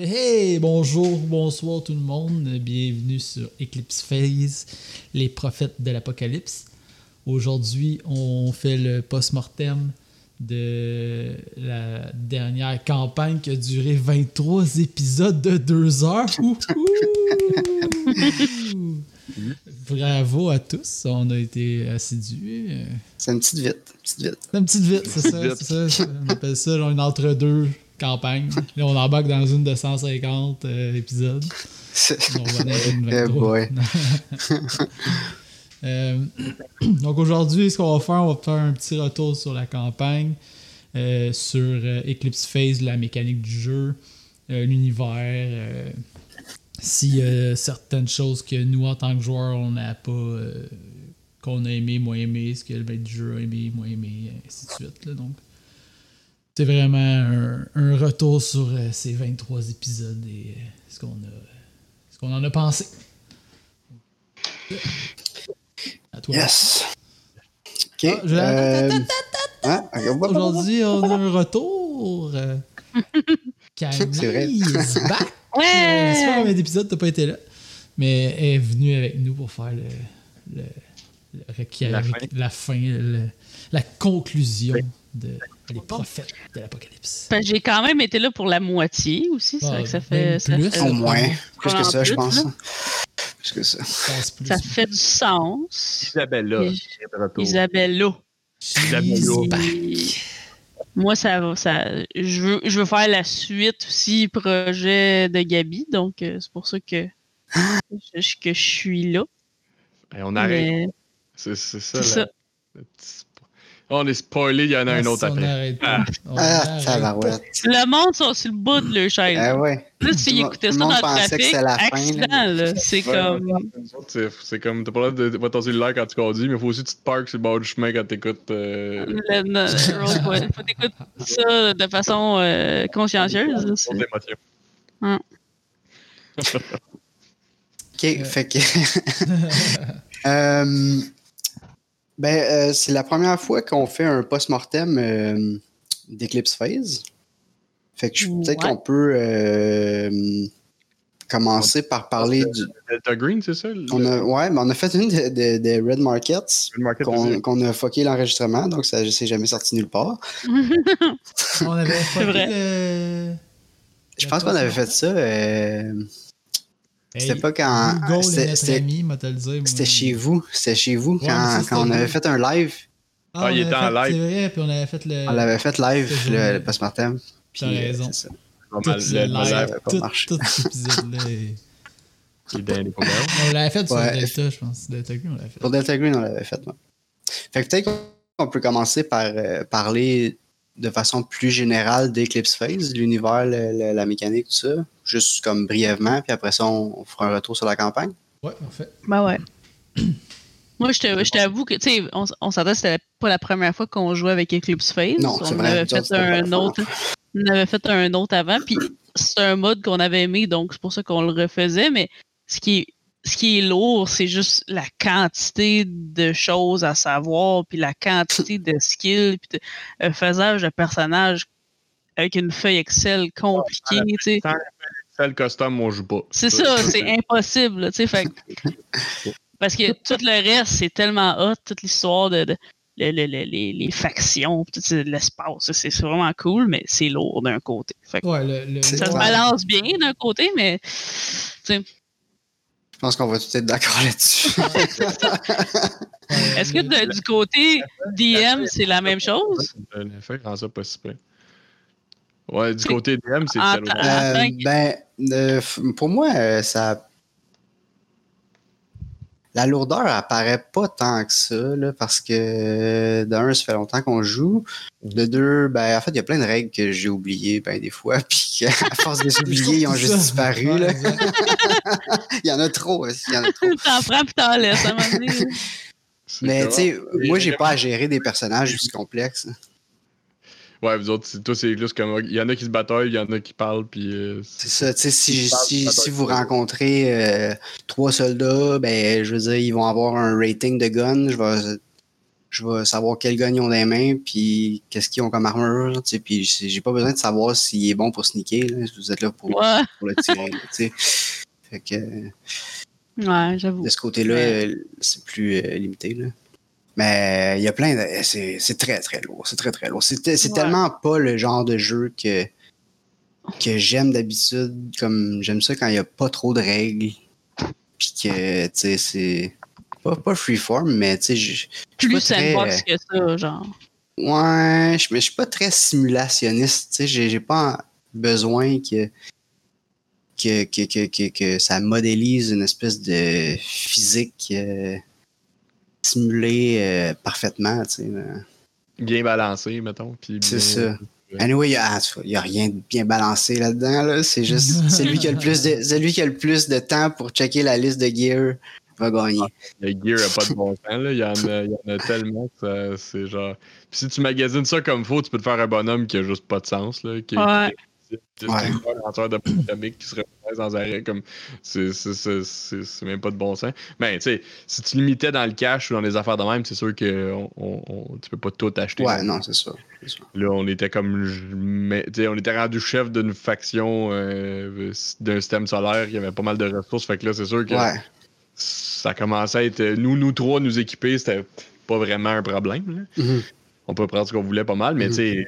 Hey, bonjour, bonsoir tout le monde. Bienvenue sur Eclipse Phase, les prophètes de l'apocalypse. Aujourd'hui, on fait le post-mortem de la dernière campagne qui a duré 23 épisodes de 2 heures. Bravo à tous, on a été assidus. C'est une petite vite. Petite vite. C'est une petite vite, c'est ça, c'est ça. On appelle ça genre, une entre-deux campagne. Là, on embarque dans une de 150 euh, épisodes. On va avec une 23. Euh, donc aujourd'hui, ce qu'on va faire, on va faire un petit retour sur la campagne, euh, sur Eclipse Phase, la mécanique du jeu, l'univers, si certaines choses que nous, en tant que joueurs, on n'a pas, qu'on a aimé, moins aimé, ce que le maître du jeu a aimé, moins aimé, ainsi de suite. Là, donc c'est vraiment un, retour sur euh, ces 23 épisodes et euh, ce qu'on a ce qu'on en a pensé. À toi. Yes. Ok. Ah, euh, Aujourd'hui, on a un retour. Camille c'est vrai. is back. Ouais. Pas t'as pas été là, mais elle est venue avec nous pour faire le, le, la, fin. la fin, la conclusion de les prophètes de l'Apocalypse. Ben, j'ai quand même été là pour la moitié aussi. c'est vrai que ça fait. Ça plus, au moins. Plus que ça, je pense. Plus que ça. Ça fait du sens. Isabella. Isabella. Isabella. Moi, ça ça. Je veux, je veux faire la suite aussi, projet de Gabi. Donc, euh, c'est pour ça que, je, que je suis là. Et on arrive. C'est ça, là. On est spoilé, il y en a un autre après. Ah, ah ça va, ouais. Le monde sont sur le bout de leur chaise. Ah ouais. Là, si écoutaient ça dans le trafic, accident, là. C'est comme... C'est comme, t'as pas l'air de pas le l'air quand tu conduis, mais il faut aussi que tu te parques sur le bord du chemin quand t'écoutes... Euh... Il faut t'écouter ça de façon euh, consciencieuse. Hum. OK, fait que... Ben, euh, c'est la première fois qu'on fait un post-mortem euh, d'Eclipse Phase. Fait que peut-être qu'on peut euh, commencer par parler du. Delta Green, c'est ça? On a, ouais, mais on a fait une de, Red Markets qu'on a fucké l'enregistrement, donc ça ne s'est jamais sorti nulle part. on avait fucké le... Je pense qu'on avait fait ça. C'était pas quand. C'était chez vous. C'était chez vous quand, quand on avait fait un live. Ah, ah il était en live. C'est vrai, puis on avait fait le. On l'avait fait live, le, le post-mortem. T'as euh, raison. Ça. Tout le, live, pas marché. Tout cet épisode-là. on l'avait fait sur Delta, je pense. Delta Green, on l'avait fait. Pour Delta Green, on l'avait fait, ouais. Fait que peut-être qu'on peut commencer par euh, parler de façon plus générale d'Eclipse Phase, l'univers, la mécanique, tout ça, juste comme brièvement, puis après ça, on, fera un retour sur la campagne. Ouais, parfait. Ben ouais. Moi, je t'avoue que, tu sais, on, on s'entend que c'était pas la première fois qu'on jouait avec Eclipse Phase. Non, on vrai, avait fait un autre. On avait fait un autre avant, puis c'est un mode qu'on avait aimé, donc c'est pour ça qu'on le refaisait, mais ce qui est ce qui est lourd, c'est juste la quantité de choses à savoir, puis la quantité de skills, puis de euh, faisage de personnages avec une feuille Excel compliquée. tu joue pas. C'est ça, c'est impossible. tu sais. parce que tout le reste, c'est tellement hot, toute l'histoire de, les, les, factions, tout l'espace. C'est vraiment cool, mais c'est lourd d'un côté. ça se balance bien d'un côté, mais je pense qu'on va tous être d'accord là-dessus. Est-ce que du côté DM, c'est la même chose? Fait rend ça pas si Ouais, du côté DM, c'est euh, Ben, euh, pour moi, euh, ça la lourdeur apparaît pas tant que ça, là, parce que d'un, ça fait longtemps qu'on joue. De deux, ben, en fait, il y a plein de règles que j'ai oubliées ben, des fois, puis à force de les oublier, ils ont juste disparu. Là. il y en a trop aussi. Il y en a trop. t'en prends puis t'en laisses, à Mais tu sais, moi, j'ai pas à gérer des personnages aussi complexes. Ouais, vous autres, toi, c'est juste comme. Il y en a qui se bataillent, il y en a qui parlent, puis. Euh, c'est ça, tu sais, si, si, si, vous rencontrez euh, trois soldats, ben, je veux dire, ils vont avoir un rating de gun. Je vais je vais savoir quel gun ils ont dans les mains, puis qu'est-ce qu'ils ont comme armure, tu sais, puis j'ai pas besoin de savoir s'il est bon pour sneaker, là, vous êtes là pour, Ouais. pour le tirer, tu sais. Fait que, Ouais, j'avoue. de ce côté-là, Ouais. c'est plus euh, limité, là. Mais il y a plein de... C'est c'est très, très lourd, c'est très, très lourd. C'est Ouais. tellement pas le genre de jeu que, que j'aime d'habitude, comme j'aime ça quand il y a pas trop de règles, puis que, tu sais, c'est... Pas, pas freeform, mais tu sais, je je suis Plus pas très, sandbox que ça, genre. Ouais, je, mais je suis pas très simulationniste. Tu sais, j'ai pas besoin que, que, que, que, que, que ça modélise une espèce de physique euh, simulée euh, parfaitement. Tu sais. Bien balancé, mettons. puis C'est bien- ça. Anyway, il y a, ah, rien de bien balancé là-dedans. Là. C'est juste celui qui a le plus de celui qui a le plus de temps pour checker la liste de gear va gagner. Le gear a pas de bon sens, là. Il y en a, il y en a tellement que ça- c'est genre. Puis si tu magasines ça comme faut, tu peux te faire un bonhomme qui a juste pas de sens, là. Qui, Ouais. qui- Ouais. qui- un lanceur de atomique qui se replace sans arrêt, comme. C'est c'est- c'est- c'est- c'est même pas de bon sens. Mais, tu sais, si tu limitais dans le cash ou dans les affaires de même, c'est sûr que on, on- tu peux pas tout acheter. Ouais, non, c'est ça. Là, on était comme. mais, on était rendu chef d'une faction euh, d'un système solaire qui avait pas mal de ressources. Fait que là, c'est sûr que Ouais. ça commençait à être. Nous, nous trois, nous équiper, c'était pas vraiment un problème. là. Mhm. On peut prendre ce qu'on voulait pas mal, mais Mhm. tu sais,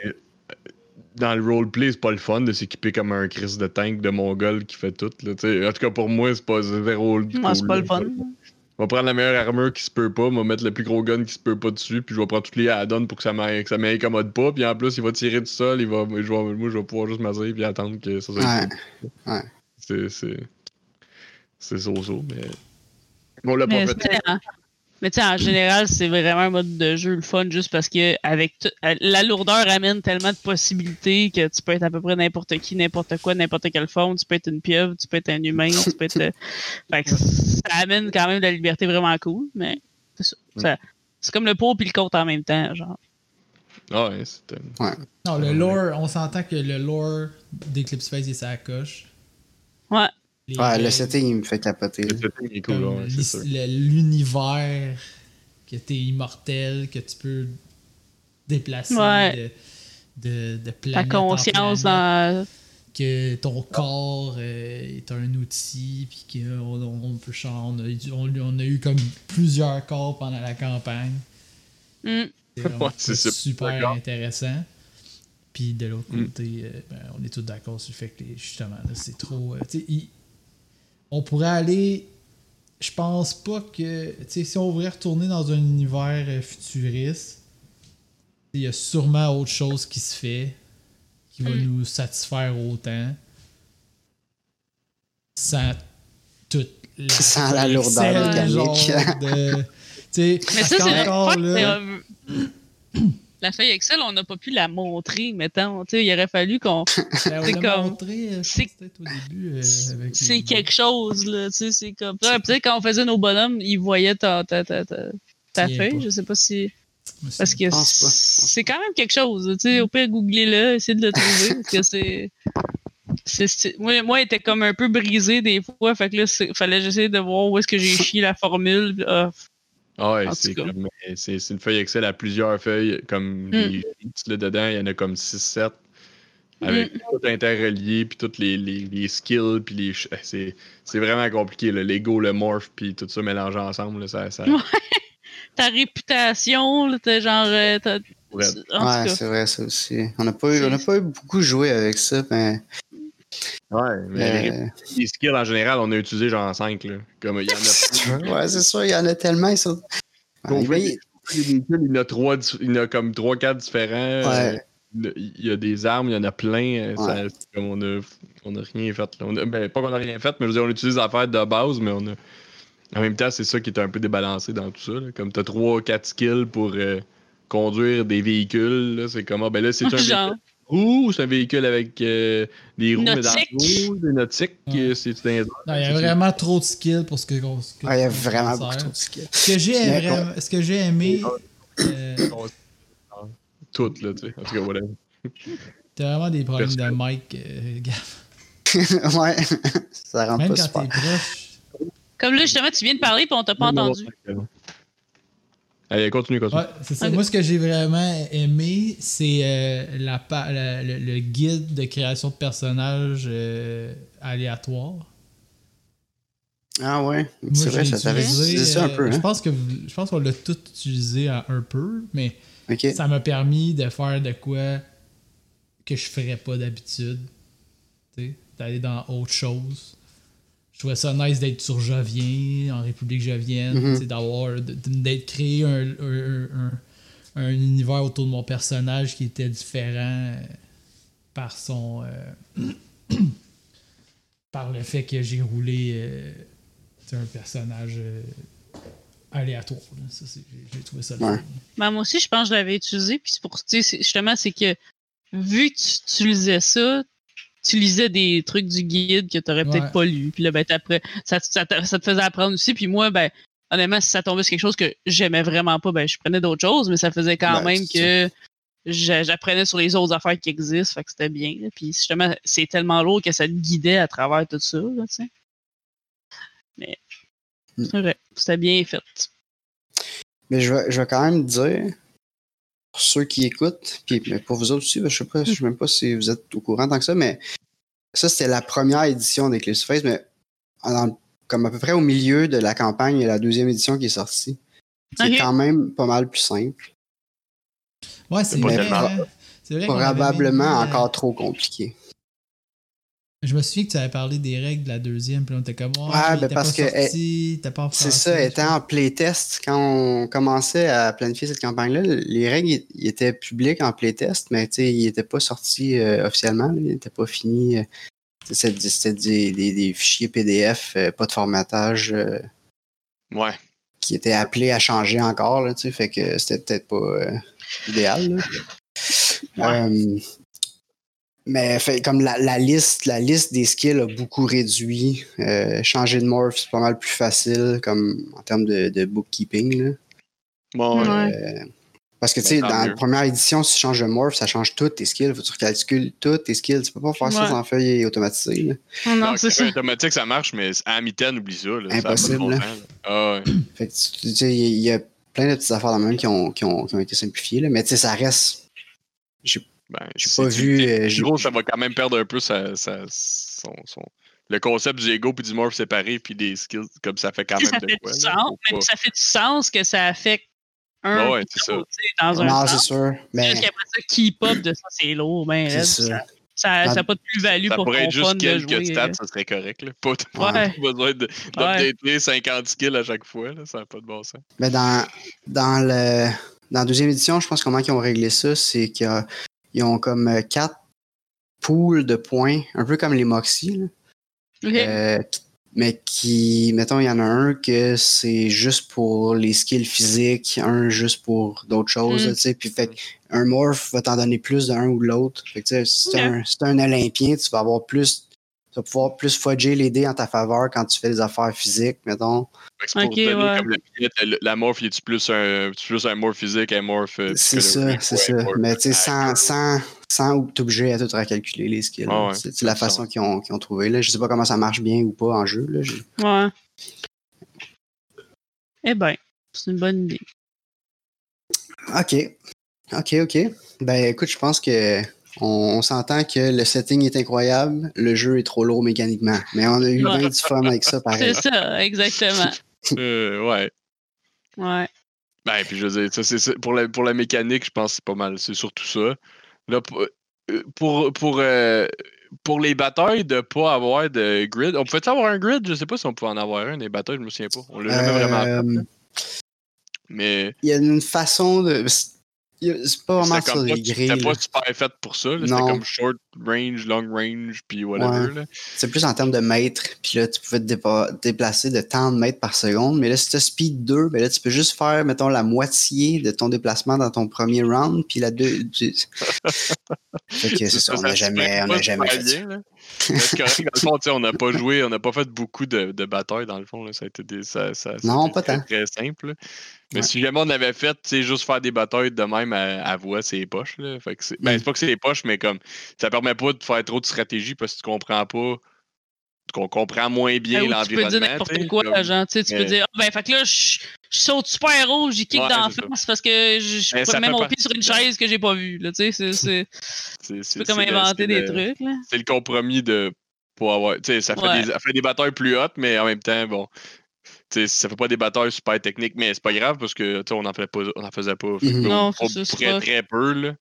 dans le roleplay, c'est pas le fun de s'équiper comme un Chris de tank de Mongol qui fait tout. Là, tu sais. en tout cas, pour moi, c'est pas zéro. Ouais, c'est pas le fun. Je vais prendre la meilleure armure qui se peut pas, je vais mettre le plus gros gun qui se peut pas dessus, puis je vais prendre toutes les add-ons pour que ça m'in- que ça m'incommode pas, puis en plus, il va tirer du sol, il va, je vais- moi, je vais pouvoir juste m'asseoir puis attendre que ça soit Ouais. Ouais. C'est. C'est. C'est so-so, mais. On l'a pas fait. Mais tu sais, en général, c'est vraiment un mode de jeu le fun juste parce que avec tout- euh, la lourdeur amène tellement de possibilités que tu peux être à peu près n'importe qui, n'importe quoi, n'importe quelle forme. Tu peux être une pieuvre, tu peux être un humain, tu peux être. euh, fait que ça amène quand même de la liberté vraiment cool, mais c'est ça. Ça- C'est comme le pour puis le contre en même temps, genre. Ah ouais, c'était. Non, le lore, on s'entend que le lore d'Eclipse Phase est sa coche. Les Ouais, le setting, il me fait capoter. Le setting est cool, ouais, c'est l'univers, que t'es immortel, que tu peux déplacer Ouais. de, de, de Ta planète en conscience planète, dans. que ton corps euh, est un outil, puis qu'on on peut changer. On a, eu- on, on a eu comme plusieurs corps pendant la campagne. Hmm. C'est super intéressant. Puis de l'autre Mm. côté, euh, ben, on est tous d'accord sur le fait que les- justement, c'est trop. euh, on pourrait aller. Je pense pas que. Tu sais, si on voulait retourner dans un univers euh, futuriste, il y a sûrement autre chose qui se fait qui va Mm. nous satisfaire autant sans toute la. Sans la lourdeur mécanique. de- tu sais, Mais ça, c'est qu'encore le là, La feuille Excel, on n'a pas pu la montrer, mettons. Tu sais, il aurait fallu qu'on. Ben, on C'est l'a comme- euh, c'est- pense, peut-être au début. euh, avec C'est les- quelque chose, là. Tu sais, c'est comme. Peut-être quand on faisait nos bonhommes, ils voyaient ta, ta, ta, ta, ta Tiens feuille. pas. Je sais pas si. Parce que c'est quand même quelque chose. Tu sais, au pire, googlez-le, essayez de le trouver. parce que c'est. Moi, moi, il était comme un peu brisé des fois. Fait que là, fallait que j'essaie de voir où est-ce que j'ai chié la formule. Ah ouais, En c'est comme- c'est c'est une feuille Excel à plusieurs feuilles, comme Mm. sheets là, dedans, il y en a comme 6-7. Avec Mm. tout interrelié, puis tous les, les, les skills, puis les. eh, C'est c'est vraiment compliqué, le Lego, le morph, puis tout ça mélangé ensemble. là, ça, ça, Ouais. ta réputation, là, t'es genre. euh, t'as- Ouais, c'est vrai, ça aussi. On n'a pas, eu- on n'a pas eu beaucoup joué avec ça, mais. Ouais, mais les- euh, les skills en général, on a utilisé genre 5. Là. Comme il y en a ouais, c'est sûr, il y en a tellement. Ouais, les véhicules, il y en a trois, dif- il y en a comme 3-4 différents. Ouais. euh, il y a des armes, il y en a plein. euh, ça- comme on a, on a rien fait. On a- ben, pas qu'on a rien fait, mais je veux dire, on utilise les affaires de base, mais on a. En même temps, c'est ça qui est un peu débalancé dans tout ça. là. Comme t'as 3-4 skills pour euh, conduire des véhicules. C'est comme, ah, ben là, c'est un Genre. véhicule roux ou c'est un véhicule avec euh, des roues, mais dans le dos, des nautiques, Ouais. euh, c'est airs. Non, il y a vraiment trop de skills pour ce que. ce que- Ouais, il y a vraiment beaucoup trop de skills. Ce que j'ai vraiment- ce que j'ai aimé, euh, Tout, là, tu sais. En tout cas, voilà. t'as vraiment des problèmes de Personne. mic, euh, Gaff. ouais, ça rentre Même pas quand super. t'es proche. Comme là, justement, tu viens de parler et on t'a pas entendu. Allez, continue, continue. Ouais, c'est ça. Moi, ce que j'ai vraiment aimé, c'est euh, la, le, le guide de création de personnages euh, aléatoire. Ah ouais, Moi, c'est vrai, j'ai ça t'avait utilisé, utilisé ça un euh, peu, Je hein? pense que je pense qu'on l'a tout utilisé à un peu, mais ça m'a permis de faire de quoi que je ferais pas d'habitude. D'aller dans autre chose. Je trouvais ça nice d'être sur Jovien, en République Jovienne, sais, d'avoir d'être créé un, un- un- un univers autour de mon personnage qui était différent euh, par son euh, par le fait que j'ai roulé euh, un personnage euh, aléatoire. là. Ça, c'est- j'ai- trouvé ça le Ouais. Ben, moi aussi, je pense que je l'avais utilisé. Puis c'est pour, justement, c'est que vu que tu utilisais ça, tu lisais des trucs du guide que tu n'aurais Ouais. peut-être pas lu. Puis là, ben, t'appre- ça, ça, te- ça te faisait apprendre aussi. Puis moi, ben, honnêtement, si ça tombait sur quelque chose que j'aimais vraiment pas, ben, je prenais d'autres choses, mais ça faisait quand Ben, même que j'a- j'apprenais sur les autres affaires qui existent. Fait que c'était bien. là. Puis justement, c'est tellement lourd que ça te guidait à travers tout ça. Là, tu sais. mais Mm. c'est vrai, c'était bien fait. Mais je vais, je vais quand même dire, pour ceux qui écoutent, puis pour vous autres aussi, je sais pas, je sais même pas si vous êtes au courant tant que ça, mais ça, c'était la première édition d'Eclipse Face, mais en- comme à peu près au milieu de la campagne, il y a la deuxième édition qui est sortie. C'est quand même pas mal plus simple. Ouais, c'est vrai. tellement. C'est vrai qu'on avait Probablement mis, euh, encore trop compliqué. Je me souviens que tu avais parlé des règles de la deuxième, puis on était comme, ouais, Ouais, ben parce pas que, sorti, pas C'est ça, étant en playtest, quand on commençait à planifier cette campagne-là, les règles ils- étaient publiques en playtest, mais tu sais, ils n'étaient pas sortis euh, officiellement, ils n'étaient pas finis. euh, tu sais, C'était des, des- des fichiers PDF, euh, pas de formatage, euh, Ouais. qui étaient appelés à changer encore, là, tu sais, fait que c'était peut-être pas euh, idéal. là. Euh, mais fait, comme la, la liste, la liste des skills a beaucoup réduit. Euh, changer de morph, c'est pas mal plus facile comme en termes de, de bookkeeping. Là. Bon, ouais. Ouais. Euh, parce que tu Ben, sais, tant dans mieux. la première édition, si tu changes de morph, ça change toutes tes skills. Faut que tu recalcules toutes tes skills. Tu peux pas faire ça en feuille automatisée. là. Oh non, Non, c'est ça. automatique, ça marche, mais à mi-temps, oublie ça. Là, Impossible. Ah ouais. Fait que tu tu sais, il y a plein de petites affaires dans le même qui ont, qui ont, qui ont été simplifiées. Là. Mais tu sais, ça reste. Ben, J'ai pas vu, euh, en j'ai- gros, ça va quand même perdre un peu sa, sa- son, son- le concept du ego puis du morph séparé puis des skills, comme ça fait quand même ça de fait quoi. du là. sens, mais ça fait du sens que ça affecte un ouais, ça. sais, dans un Non, c'est sens. sûr. Mais Juste qu'après ça, keep up de ça, c'est lourd, ben ça. ça. N'a pas de plus-value Ça pour pourrait être juste fun de quelques jouer. stats, ça serait correct. Là. Pas, Ouais. Ouais. pas besoin d'updater 50 skills à chaque fois. Là. Ça n'a pas de bon sens. Mais dans, dans, le, dans la deuxième édition, je pense comment ils ont réglé ça, c'est qu'ils ont comme euh, quatre pools de points, un peu comme les Moxie, euh, mais qui, mettons, il y en a un que c'est juste pour les skills physiques, un juste pour d'autres choses, Mm. là, tu sais, puis fait un morph va t'en donner plus d'un ou de l'autre. Fait que, si t'es Ok. un, si un Olympien, tu vas avoir plus, tu vas pouvoir plus fudger les dés en ta faveur quand tu fais des affaires physiques, mettons. Pour Ok, donner ouais. comme la la morph, est-tu plus un, plus un morph physique, un morph. euh, C'est ça, c'est ça. Mais tu sais, sans, sans, sans t'obliger à tout recalculer les skills. Ah ouais, c'est la façon qu'ils ont, qu'ils ont trouvé. Là. Je sais pas comment ça marche bien ou pas en jeu. Là. Je- Ouais. Eh ben, c'est une bonne idée. Ok. Ok, ok. Ben écoute, je pense que on, on s'entend que le setting est incroyable, le jeu est trop lourd mécaniquement. Mais on a eu bien du fun avec ça pareil. C'est ça, exactement. Euh, ouais. Ouais. Ben, puis je veux dire, ça, c'est ça. Pour, la, pour la mécanique, je pense que c'est pas mal. C'est surtout ça. Là, pour, euh, pour, pour, euh, pour les batailles, de pas avoir de grid. On pouvait avoir un grid? Je sais pas si on pouvait en avoir un, des batailles, je me souviens pas. On l'a jamais vraiment. Euh. Mais Il y a une façon de. C'est pas vraiment c'était ça, pas, les c'était grilles. pas là. super fait pour ça. C'était comme short range, long range, puis whatever. Ouais. C'est plus en termes de mètres. Puis là, tu pouvais te déplacer de tant de mètres par seconde. Mais là, si tu as speed 2, ben là, tu peux juste faire, mettons, la moitié de ton déplacement dans ton premier round. Puis la deux. tu- fait que c'est ça, on n'a jamais, on pas a jamais fait ça. bien, C'est correct, dans le fond, on n'a pas joué, on n'a pas fait beaucoup de, de batailles, dans le fond. Là. Ça a été des, ça, ça- Non, c'était pas très, tant. très simple. Mais Ouais. si jamais on avait fait, tu sais, juste faire des batailles de même à, à voix, c'est poche. Là. Fait que c'est, ben, c'est pas que c'est poche, mais comme ça permet pas de faire trop de stratégie parce que tu comprends pas qu'on comprend moins bien ou tu peux l'environnement. dire n'importe quoi, comme- genre, tu peux mais- dire, ah, ben, fait que là, je je saute super haut, j'y kick Ouais, dans la face parce que je Mais peux ça même mon pied sur une chaise que j'ai pas vue, là, tu sais, c'est- tu peux comme inventer des le- trucs, là. C'est le compromis de. Pour avoir, tu sais, ça fait, Ouais. des, ça fait des batailles plus hautes, mais en même temps, bon. Tu sais, ça fait pas des batailles super techniques, mais c'est pas grave parce que on en, fait pas, on en faisait pas. Mhm. Non, on- très, très peu. Là.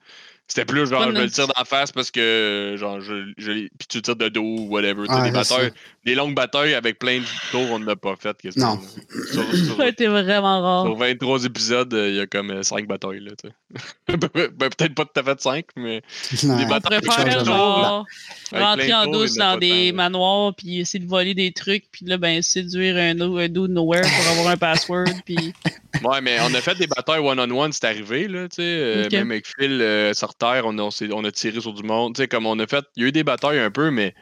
C'était plus genre, je me le tire d'en face parce que, genre, je, je, puis tu tires de dos ou whatever. Ouais, des, batailles, des longues batailles avec plein de tours, on n'a pas fait. Non. Sur, sur- Ça a été vraiment rare. sur 23 épisodes, euh, il y a comme 5 batailles. Là, tu sais. Ben, Peut-être pas tout à fait 5, mais Ouais. des On batailles de genre rentrer en de douce dans des manoirs puis essayer de voler des trucs puis là ben séduire un, un dude nowhere pour avoir un password puis Ouais, mais on a fait des batailles one-on-one, c'est arrivé, là, tu sais. euh. Même avec Phil euh, Terre, on a, on, s'est- on a tiré sur du monde. Tu sais, comme on a fait. Il y a eu des batailles un peu, mais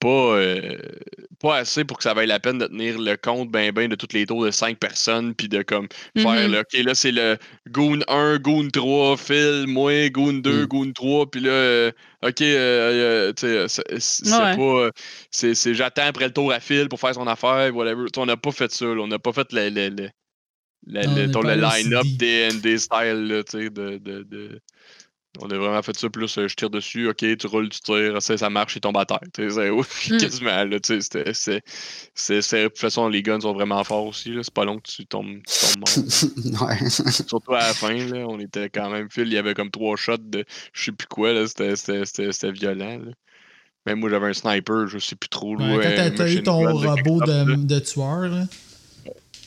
pas, euh, pas assez pour que ça vaille la peine de tenir le compte ben ben de toutes les tours de 5 personnes, puis de comme faire, Mhm. là, OK, là, c'est le Goon 1, Goon 3, Phil, moi, Goon 2, Mm. Goon 3, puis là, euh, OK, euh, euh, tu sais, c'est Ouais. pas. c'est j'attends après le tour à Phil pour faire son affaire, whatever. On n'a pas fait ça, là. On n'a pas fait le, le, le, le, line-up. D&D style, là, tu sais, de, de, de- On a vraiment fait ça, plus euh, je tire dessus, ok, tu roules, tu tires, ça, ça marche, il tombe à terre. Tu sais, c'est- Mm. quasiment, là, De toute façon, les guns sont vraiment forts aussi, c'est pas long que tu tombes, tu tombes mort. ouais. Surtout à la fin, là, on était quand même Phil, il y avait comme trois shots de je sais plus quoi, là, c'était- violent, là. Même moi, j'avais un sniper, je sais plus trop. Ouais, là, quand t'as- eu ton robot de tueur, là.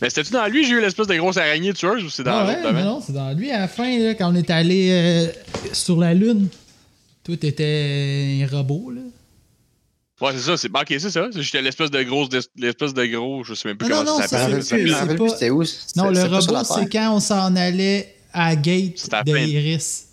Mais c'était-tu dans lui, j'ai eu l'espèce de grosse araignée tueuse ou c'est dans Ah l'autre ouais, mais devant? non, c'est dans lui à la fin, là, quand on est allé euh, sur la Lune. Toi, t'étais un robot, là. Ouais, c'est ça, c'est ok, c'est ça. J'étais l'espèce de grosse, l'espèce de gros, je sais même plus Non, comment non, ça s'appelle. pas- où. Non, le robot, c'est quand on s'en allait à gate fin. d'Iris.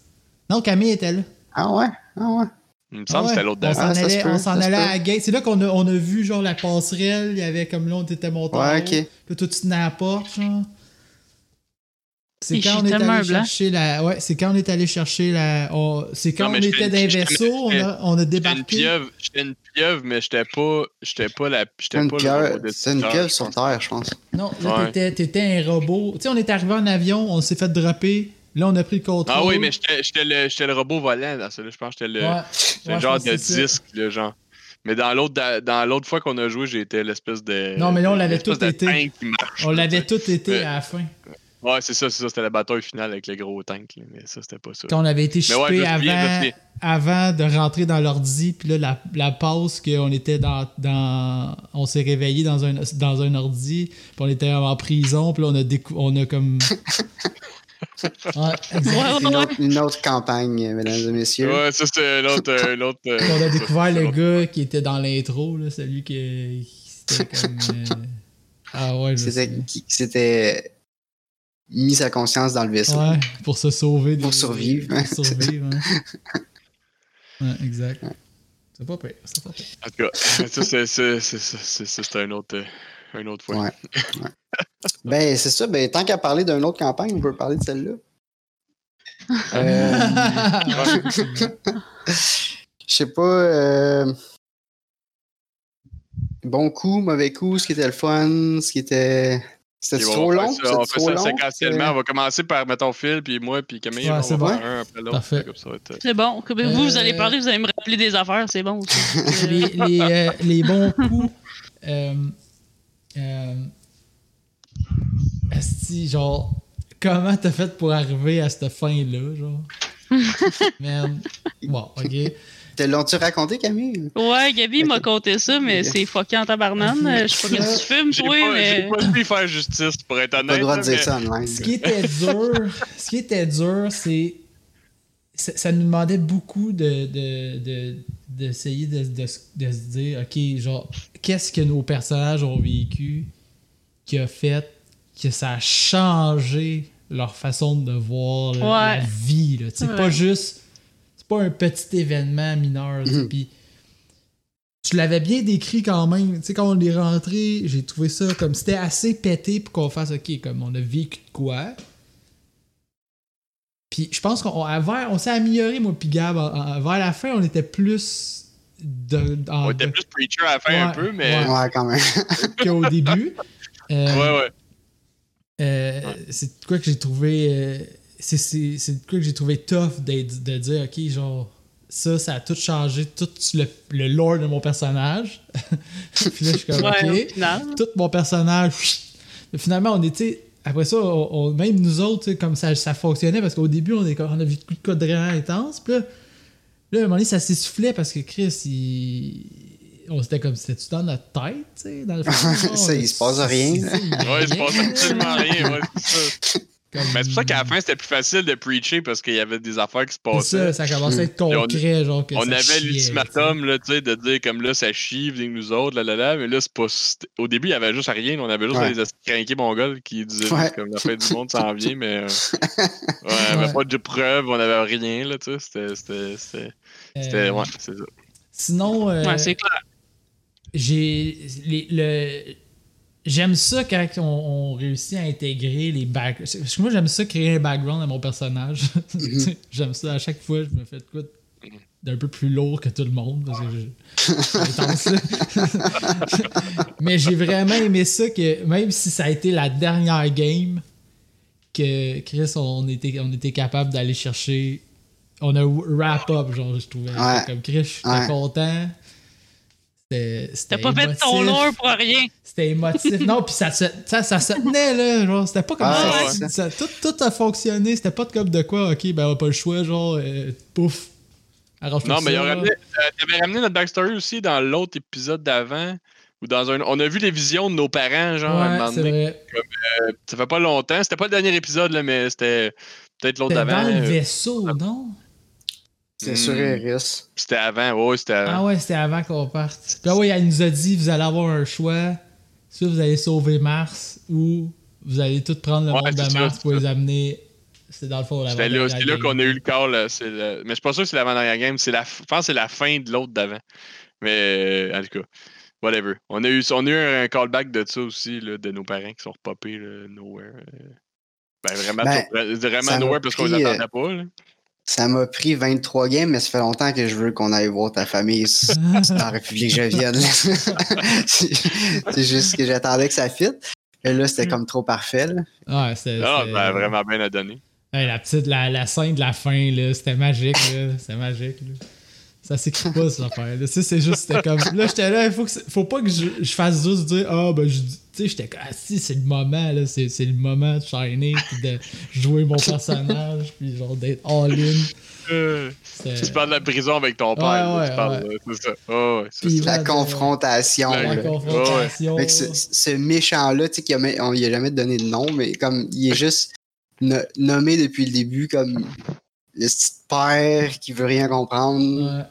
Non, Camille était là. Ah ouais? Ah ouais? Il me semble Ah que c'était l'autre On s'en Ah, allait, peut, on s'en allait à la gate. C'est là qu'on a, on a vu genre la passerelle. Il y avait comme là, on était monté Ouais, ok. Puis toi, tu tenais à la porte, genre. C'est quand on est allé chercher la. Ouais, c'est quand on est allé chercher la. C'est quand Non, on était dans j'étais- vaisseaux, on a, on a J'étais une débarqué. pieuvre, j'étais une pieuvre, mais j'étais pas, j'étais pas la, j'étais C'était une pas pieuvre, c'était une pieuvre sur. Terre, je pense. Non, là, Ouais. t'étais, t'étais un robot. Tu sais, on est arrivé en avion, on s'est fait dropper. Là, on a pris le contrôle. Ah oui, mais j'étais, j'étais le, j'étais le robot volant dans celui-là. Je pense que j'étais le, Ouais. genre de ça. disque, le genre. Mais dans l'autre, dans, dans l'autre fois qu'on a joué, j'étais l'espèce de. Non, mais là, on l'avait tout été. tank qui marche, On l'avait tout été à la fin. Ouais, c'est ça, c'est ça. C'était la bataille finale avec le gros tank. là, mais ça, c'était pas ça. Quand on avait été ouais, me avant, avant de rentrer dans l'ordi, puis là, la, la pause qu'on était dans, dans. On s'est réveillé dans un, dans un ordi, puis on était en prison, puis là, on a, décou- on a comme. Ouais, Une autre, une autre campagne, mesdames et messieurs. Ouais, ça, c'était l'autre. euh, euh, on a découvert le gars qui était dans l'intro, là, celui qui, qui c'était comme. euh, Ah ouais, C'était mis sa conscience dans le vaisseau. Ouais, pour se sauver. Pour des- survivre. Pour survivre, hein. Ouais, exact. C'est pas pire, c'est pas pire. En tout cas, ça, c'est, c'est, c'est, c'est, c'est, c'est- c'est un autre, euh, un autre fois. Ouais. Ben, c'est ça. Ben, tant qu'à parler d'une autre campagne, on peut parler de celle-là. Euh, Je sais pas. euh, Bon coup, mauvais coup, ce qui était le fun, ce qui était. C'était bon, trop long? ça- On fait trop ça long? séquentiellement. On va commencer par, mettons, Phil, puis moi, puis Camille. Ouais, on va bon. faire un après l'autre. C'est bon. Comme Vous, vous allez Euh, parler, vous allez me rappeler des affaires, c'est bon. les, les, euh, les bons coups. Euh, euh, esti, genre, comment t'as fait pour arriver à cette fin-là, genre? Merde. Bon, ok. Te l'ont-tu raconté, Camille? Ouais, Gabi m'a Ok. conté ça, mais c'est fucké en tabarnane. Ok. Je sais pas que tu fumes, J'ai toi, pas, mais. j'ai pas pu faire justice, pour être Pas honnête. le droit de dire mais- ça online. Ce qui était dur, ce qui était dur, c'est. Ça, ça nous demandait beaucoup de, de, de- d'essayer de, de, de se dire, OK, genre, qu'est-ce que nos personnages ont vécu qui a fait que ça a changé leur façon de voir la, vie. Là. C'est pas juste. C'est pas un petit événement mineur. Mhm. puis tu l'avais bien décrit quand même. Tu sais, quand on est rentré, j'ai trouvé ça comme c'était assez pété pour qu'on fasse OK, comme on a vécu de quoi. Puis je pense qu'on on, s'est amélioré, moi, puis Gab. en- en- vers la fin, on était plus de, en- On était plus preacher à la fin un Ouais, peu, mais. ouais. Ouais, quand même. qu'au début. Euh, Ouais, ouais. euh, C'est de quoi que j'ai trouvé. euh, c'est- c'est c'est de quoi que j'ai trouvé tough d'être- de dire, ok, genre, ça, ça a tout changé, tout le, le lore de mon personnage. Puis là, je suis comme, Ouais, ok tout mon personnage. finalement, on était. Après ça, on- on- même nous autres, comme ça, ça fonctionnait parce qu'au début, on, est, on a vu de code vraiment intense. Puis là, là, à un moment donné, ça s'essoufflait parce que Chris, il. On s'était comme, c'était-tu dans notre tête, tu sais, dans le fond? Ça, il se passe rien. Ouais, il se passe absolument rien. Ouais, c'est ça. Comme- Mais c'est pour ça qu'à la fin, c'était plus facile de preacher parce qu'il y avait des affaires qui se passaient. ça, ça commençait à être on- concret, genre que On ça avait l'ultimatum, là, tu sais, de dire comme là, ça chie, venez que nous autres, là, là, là. Mais là, c'est pas. Au début, il y avait juste rien. On avait juste Ouais. des crinqués mongols qui disaient Ouais. comme la fin du monde s'en vient, mais. euh, ouais, on avait Ouais. pas de preuves, on avait rien, là, tu sais. C'était. C'était. C'était. Euh, Ouais, c'est ça. Sinon, euh, Ouais, c'est clair. j'ai les- le j'aime ça quand on, on réussit à intégrer les back parce que moi j'aime ça créer un background à mon personnage Mhm. j'aime ça à chaque fois je me fais de quoi d'un peu plus lourd que tout le monde parce que je- mais j'ai vraiment aimé ça que même si ça a été la dernière game que Chris on était on était capable d'aller chercher on a wrap up genre je trouvais Ouais. comme Chris j'étais Ouais. content T'as c'était pas fait ton émotif. lore pour rien. C'était émotif. non, puis ça, se- ça, ça se tenait, là. Genre, c'était pas comme Ah, ça. ouais. ça- tout, tout a fonctionné. C'était pas comme de quoi, ok, ben on a pas le choix, genre, euh, pouf. Arrange Non, mais il ramené, euh, t'avais ramené notre backstory aussi dans l'autre épisode d'avant. Ou dans un. On a vu les visions de nos parents, genre, à un moment c'est donné. vrai. Ça fait pas longtemps. C'était pas le dernier épisode, là, mais c'était peut-être l'autre d'avant. dans le euh, vaisseau, non? C'est Hmm. sur Eris. C'était avant, ouais, c'était avant. Ah ouais, c'était avant qu'on parte. Puis ah ouais, elle nous a dit, vous allez avoir un choix. Soit vous allez sauver Mars, ou vous allez tout prendre le Ouais, monde de Mars pour ça. les amener. C'est dans le fond la C'était là, là qu'on a eu le call. là, c'est le- Mais je suis pas sûr que c'est l'avant-dernière game. C'est la... Je pense que c'est la fin de l'autre d'avant. Mais euh, en tout cas, whatever. On a eu, on a eu un callback de ça aussi, là, de nos parents qui sont repopés là, nowhere. euh. Ben vraiment, Ben, vraiment nowhere parce qu'on les pris, euh, attendait pas. Là. Ça m'a pris 23 games, mais ça fait longtemps que je veux qu'on aille voir ta famille s- en République Jovienne. c'est c'est juste que j'attendais que ça fitte. Et là, c'était comme trop parfait. là. Ouais, c'était. Ah, c'était- ben vraiment bien à donner. La petite, la, la scène de la fin, là, c'était magique, là. C'était magique, là. Ça s'écrit pas, cette affaire. Là. Tu sais, c'est juste, c'était comme. Là, j'étais là, il faut, que faut pas que je, je fasse juste dire, ah, ben, je. Tu sais, j'étais comme, ah, si, c'est le moment, là. C'est, c'est le moment de shiner, puis de jouer mon personnage, puis genre d'être all-in. Euh, tu parles de la prison avec ton père. là, ouais, tu parles, ouais. là, c'est ça. Ah, ouais, c'est Puis- ça. La Ouais, confrontation. Ouais, la là. confrontation. Fait que ce, ce méchant-là, tu sais, qu'il a on lui a jamais donné de nom, mais comme il est juste no- nommé depuis le début comme le petit père qui veut rien comprendre. Ouais.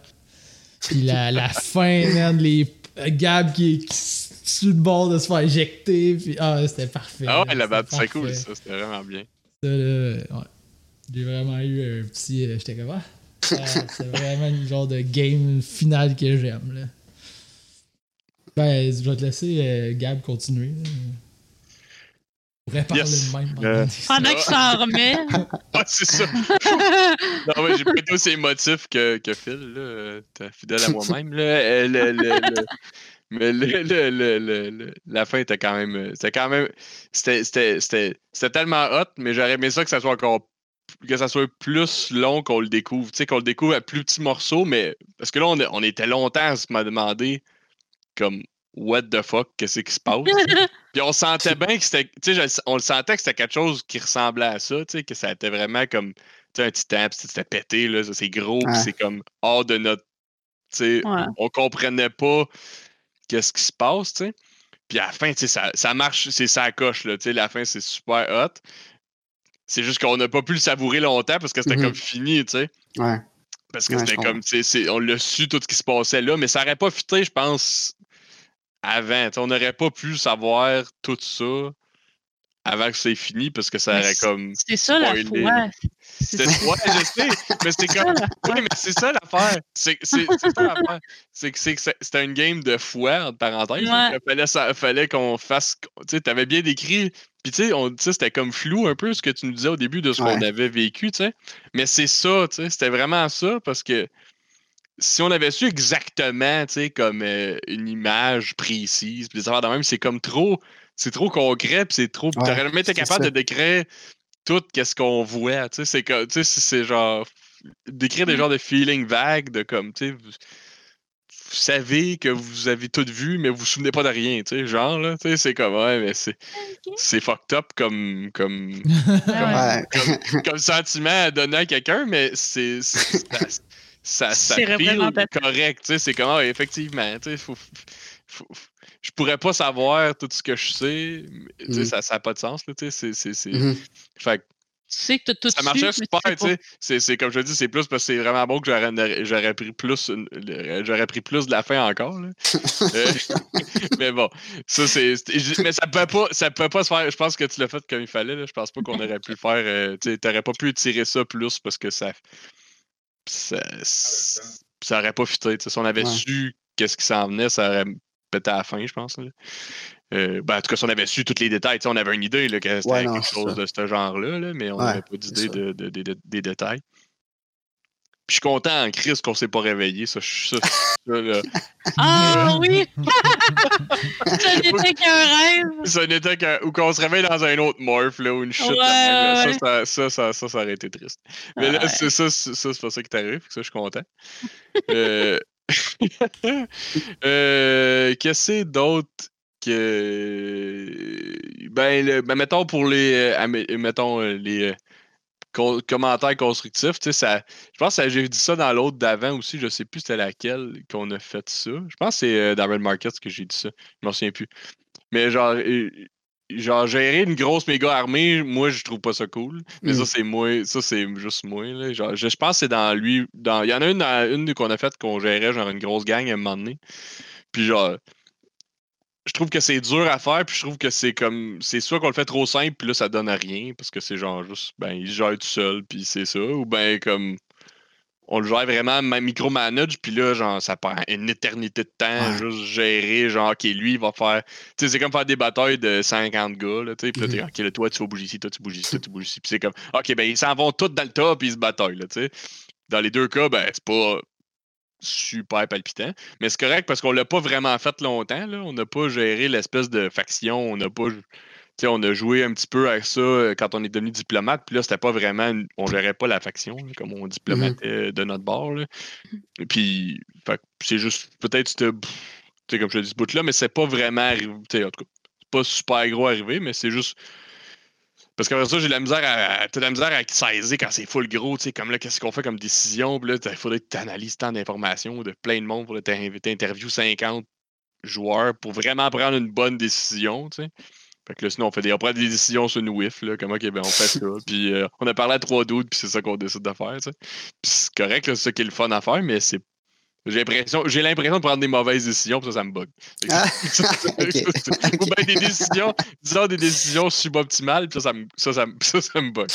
Puis la, la fin, man, les euh, Gab qui, s- sur le bord de se faire éjecter, puis ah, c'était parfait. Ah ouais, la c'était map, c'est cool, ça. C'était vraiment bien. Ça, là, ouais. J'ai vraiment eu un petit. euh, J'étais comme, ah, c'est vraiment une genre de game finale que j'aime, là. Ben, je vais te laisser, euh, Gab, continuer. là. Pourrait parler Yes. de même. Euh, Pendant qu'il s'en remet. Ouais, c'est ça. non, mais j'ai pas été aussi émotif que, que Phil, là. T'es fidèle à moi-même, là. Euh, le- le- le- Mais le, le- le- le- le- la fin était quand même. euh, C'était quand même. C'était, c'était, c'était, c'était tellement hot, mais j'aurais aimé ça que ça soit encore. Que ça soit plus long qu'on le découvre. Tu sais, qu'on le découvre à plus petits morceaux, mais. Parce que là, on, est- on était longtemps à se demander, comme, what the fuck, qu'est-ce qui se passe? Puis on sentait bien que c'était. Tu sais, je- on le sentait que c'était quelque chose qui ressemblait à ça, tu sais, que ça était vraiment comme. Un titan, puis c'était pété, là, c'est gros, Ouais. c'est comme hors de notre. Tu sais, Ouais. on comprenait pas qu'est-ce qui se passe, tu sais. Puis à la fin, tu sais, ça, ça marche, c'est ça coche, là, tu sais, la fin, c'est super hot. C'est juste qu'on n'a pas pu le savourer longtemps parce que c'était Mhm. comme fini, tu sais. Ouais. Parce que Ouais, c'était comme, tu sais, on l'a su tout ce qui se passait là, mais ça aurait pas fité, je pense, avant. On n'aurait pas pu savoir tout ça avant que c'est fini parce que ça Mais aurait c'est- comme. C'est ça la foi. C'était C'est ouais, je sais, mais c'était ça comme. Oui, mais c'est ça l'affaire. C'est c'est- c'est ça l'affaire. C'est que c'est c'est- c'était une game de foi, entre parenthèses. Ouais. que fallait, ça- fallait qu'on fasse. Tu sais, t'avais bien décrit. Puis tu sais, c'était comme flou un peu ce que tu nous disais au début de ce qu'on avait vécu, tu sais. Mais c'est ça, tu sais. C'était vraiment ça parce que si on avait su exactement, tu sais, comme euh, une image précise, puis des affaires de même, c'est comme trop, c'est trop concret, puis c'est trop. Ouais, T'aurais jamais été capable ça. de décrire tout qu'est-ce qu'on voit, tu sais, c'est que, tu sais, c'est- genre décrire des Mm. genres de feeling vagues, de comme, tu sais, vous, vous savez que vous avez tout vu, mais vous vous souvenez pas de rien, tu sais, genre là, tu sais, c'est comme ouais, mais c'est c'est fucked up comme comme Ah comme sentiment à donner à quelqu'un, mais c'est ça, ça, feel correct, tu sais, c'est comme ah, effectivement, tu sais, faut, faut- je pourrais pas savoir tout ce que je sais, mais, tu sais, Mhm. ça n'a pas de sens, là, tu sais, c'est- c'est- c'est- Mhm. fait que Tu sais que t'as tout ça marchait super, sais tu sais. C'est, c'est comme je dis, c'est plus parce que c'est vraiment bon que j'aurais, j'aurais pris plus j'aurais pris plus de la fin encore. là. Euh, mais bon, ça c'est. Mais ça peut pas, ça peut pas se faire. Je pense que tu l'as fait comme il fallait. Là. Je pense pas qu'on aurait pu le faire. euh, tu sais, t'aurais pas pu tirer ça plus parce que ça. Ça, ça aurait pas fité. Si on avait Ouais. su qu'est-ce qui s'en venait, ça aurait pété à la fin, je pense. Euh, ben, en tout cas, si on avait su tous les détails, on avait une idée là, que c'était Ouais, quelque chose ça. de ce genre-là, là, mais on Ouais, n'avait pas d'idée ça. de, de- de- de- des détails. Puis je suis content en crise qu'on s'est pas réveillé. Ça, je- ça, ça, là. Ah oui! Ça n'était qu'un rêve! Ça n'était qu'un. Ou qu'on se réveille dans un autre morph, là, ou une chute. Ouais, là. ouais. Ça, ça, ça, ça, aurait été triste. Mais là, Ouais. c'est ça, c'est ça, c'est pas ça qui t'arrive. fait que Ça, je suis content. euh... euh, Qu'est-ce que c'est d'autre que. Ben, le- ben, mettons pour les. euh, mettons euh, les. Co- commentaires constructifs, tu sais, ça, je pense que j'ai dit ça dans l'autre d'avant aussi, je sais plus c'était laquelle qu'on a fait ça. Je pense que c'est euh, dans Red Markets que j'ai dit ça, je m'en souviens plus. Mais genre, euh, genre gérer une grosse méga armée, moi je trouve pas ça cool. Mais ça Mm. c'est moi, ça c'est juste moi. Là. Genre, je, je pense que c'est dans lui. Dans, il y en a une, une qu'on a faite qu'on gérait genre une grosse gang à un moment donné. Puis genre, je trouve que c'est dur à faire, puis je trouve que c'est comme. C'est soit qu'on le fait trop simple, puis là ça donne à rien, parce que c'est genre juste, ben il se gère tout seul, puis c'est ça. Ou ben comme. On le gère vraiment ma- micromanage, puis là, genre, ça prend une éternité de temps, Ouais. juste gérer, genre, ok, lui, il va faire. Tu sais, c'est comme faire des batailles de 50 gars, là, tu sais, puis là, t'es, Mhm. ok, là, toi, tu vas bouger ici, toi, tu bouges ici, toi, tu bouges ici, puis c'est comme, ok, ben, ils s'en vont tous dans le tas, puis ils se bataillent, là, tu sais. Dans les deux cas, ben, c'est pas super palpitant, mais c'est correct parce qu'on l'a pas vraiment fait longtemps, là. On n'a pas géré l'espèce de faction, on n'a pas. On a joué un petit peu avec ça euh, quand on est devenu diplomate, puis là, c'était pas vraiment. On gérait pas la faction, là, comme on diplomatait euh, de notre bord. Là. Et puis, que c'est juste peut-être c'était. Tu sais, comme je te dis, ce bout-là, mais c'est pas vraiment arrivé. En tout cas, c'est pas super gros arrivé, mais c'est juste. Parce qu'après ça, j'ai de la misère à. T'as de la misère à saisir quand c'est full gros, tu sais, comme là, qu'est-ce qu'on fait comme décision, puis là, il faudrait que tu analyses tant d'informations de plein de monde pour t'interviewer 50 joueurs pour vraiment prendre une bonne décision, tu sais. Fait que là, sinon, on, fait des, on prend des décisions sur une whiff, là, comment ben, on fait ça. Puis euh, on a parlé à trois doutes, puis c'est ça qu'on décide de faire, tu sais. Puis c'est correct, là, c'est ça qui est le fun à faire, mais c'est. J'ai l'impression, j'ai l'impression de prendre des mauvaises décisions, puis ça, ça me bug. Fait que Ah. Ou bien des décisions, disons des décisions suboptimales, puis ça, ça, me- ça, ça, ça, ça me bug.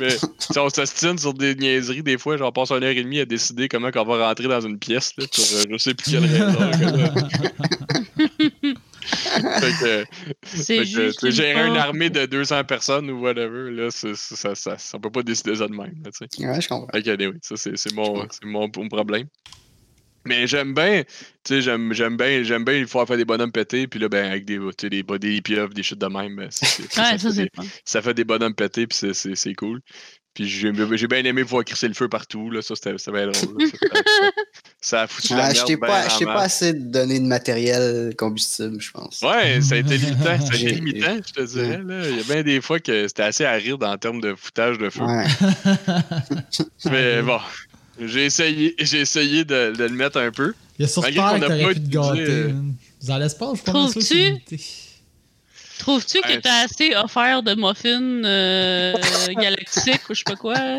Mais sais, on s'ostine sur des niaiseries, des fois, genre, on passe une heure et demie à décider comment on va rentrer dans une pièce, là, pour euh, je sais plus quelle raison. que. Fait que, fait que, gérer une armée de 200 personnes ou whatever, là, c'est- ça, ça, ça, on peut pas décider ça de même, là. Ouais, je comprends. Ok, anyway, ça c'est c'est mon, c'est mon, mon problème. Mais j'aime bien, tu sais, j'aime j'aime bien, j'aime bien, il faut faire des bonhommes pétés, puis là, ben, avec des, tu sais, des body pieuvres, des shit de même, ben, c'est- c'est- ça, Ouais, fait ça, c'est des, fun. ça fait des bonhommes pétés, puis c'est- c'est c'est cool. Puis j'ai j'ai bien aimé pouvoir crisser le feu partout, là, ça c'était c'était bien drôle. là. Ça, a foutu la Ah, je merde t'ai ben pas, en je t'ai pas assez donné de matériel combustible, je pense. Ouais, ça a été limitant, ça a été limitant, je te dirais. Là. Il y a bien des fois que c'était assez aride en termes de foutage de feu. Ouais. Mais bon, j'ai essayé, j'ai essayé de, de le mettre un peu. Il y a sur Malgré Terre qu'on a pas pu te gâter. euh. Dans l'espace, je sûr que c'est Trouves-tu? que t'as assez offert de muffins euh, galactiques ou je sais pas quoi?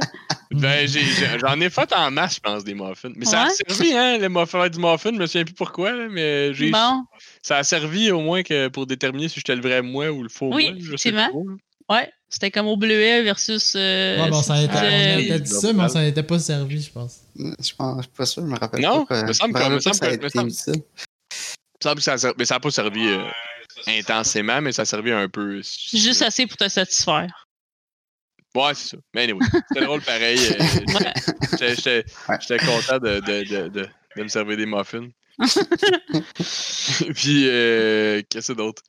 Ben, j'en ai fait en masse, je pense, des muffins. Mais ça a servi, hein, le muffin du muffin, je me souviens plus pourquoi, là, mais j'ai Bon, ça a servi au moins que pour déterminer si j'étais le vrai moi ou le faux Oui, moi. Je sais effectivement. ouais. C'était comme au bleuet versus. Euh, Ouais, mais on s'en était, on euh, était dit ça, mais on s'en était pas servi, je pense. Je pense, je suis pas sûr, je me rappelle Non, pas. me semble que- ça a que- me été semble- utile. Ça, ça a ser- mais ça n'a pas servi euh, intensément, mais ça a servi un peu. Juste assez pour te satisfaire. Ouais, c'est ça. Mais anyway, c'était drôle pareil. euh. J'étais Ouais. content de, de, de, de, de me servir des muffins. Puis, euh, qu'est-ce que c'est d'autre?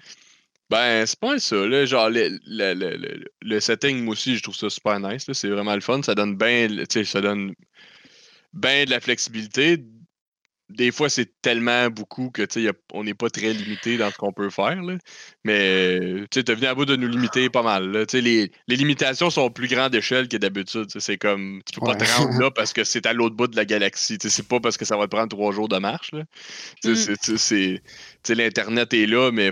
Ben, c'est pas ça, là. Genre, le, le, le, le- le setting, moi aussi, je trouve ça super nice. C'est vraiment le fun. Ça donne bien, tu sais, ça donne de la flexibilité. Des fois, c'est tellement beaucoup que, tu sais, y a- on n'est pas très limité dans ce qu'on peut faire, là. Mais, tu sais, t'as venu à bout de nous limiter pas mal, là. Tu sais, les, les limitations sont plus grandes d'échelle que d'habitude. C'est comme, tu peux pas te rendre là parce que c'est à l'autre bout de la galaxie. Tu sais, C'est pas parce que ça va te prendre trois jours de marche, Mm. l'Internet est là, mais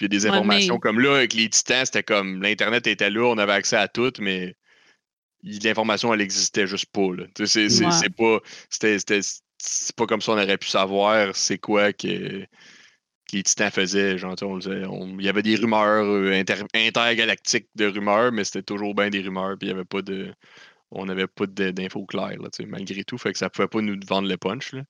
il y a des Ouais, informations mais- comme là, avec les titans, c'était comme l'Internet était là, on avait accès à tout, mais l'information, elle existait juste pas. C'est c'est- Ouais. c'est pas. c'était- c'était- C'est pas comme ça on aurait pu savoir c'est quoi que, que les titans faisaient. Genre, on il y avait des rumeurs euh, inter- intergalactiques de rumeurs, mais c'était toujours bien des rumeurs, puis il y avait pas de. On n'avait pas de- d'infos claires, là, malgré tout. Fait que ça pouvait pas nous vendre le punch. Là.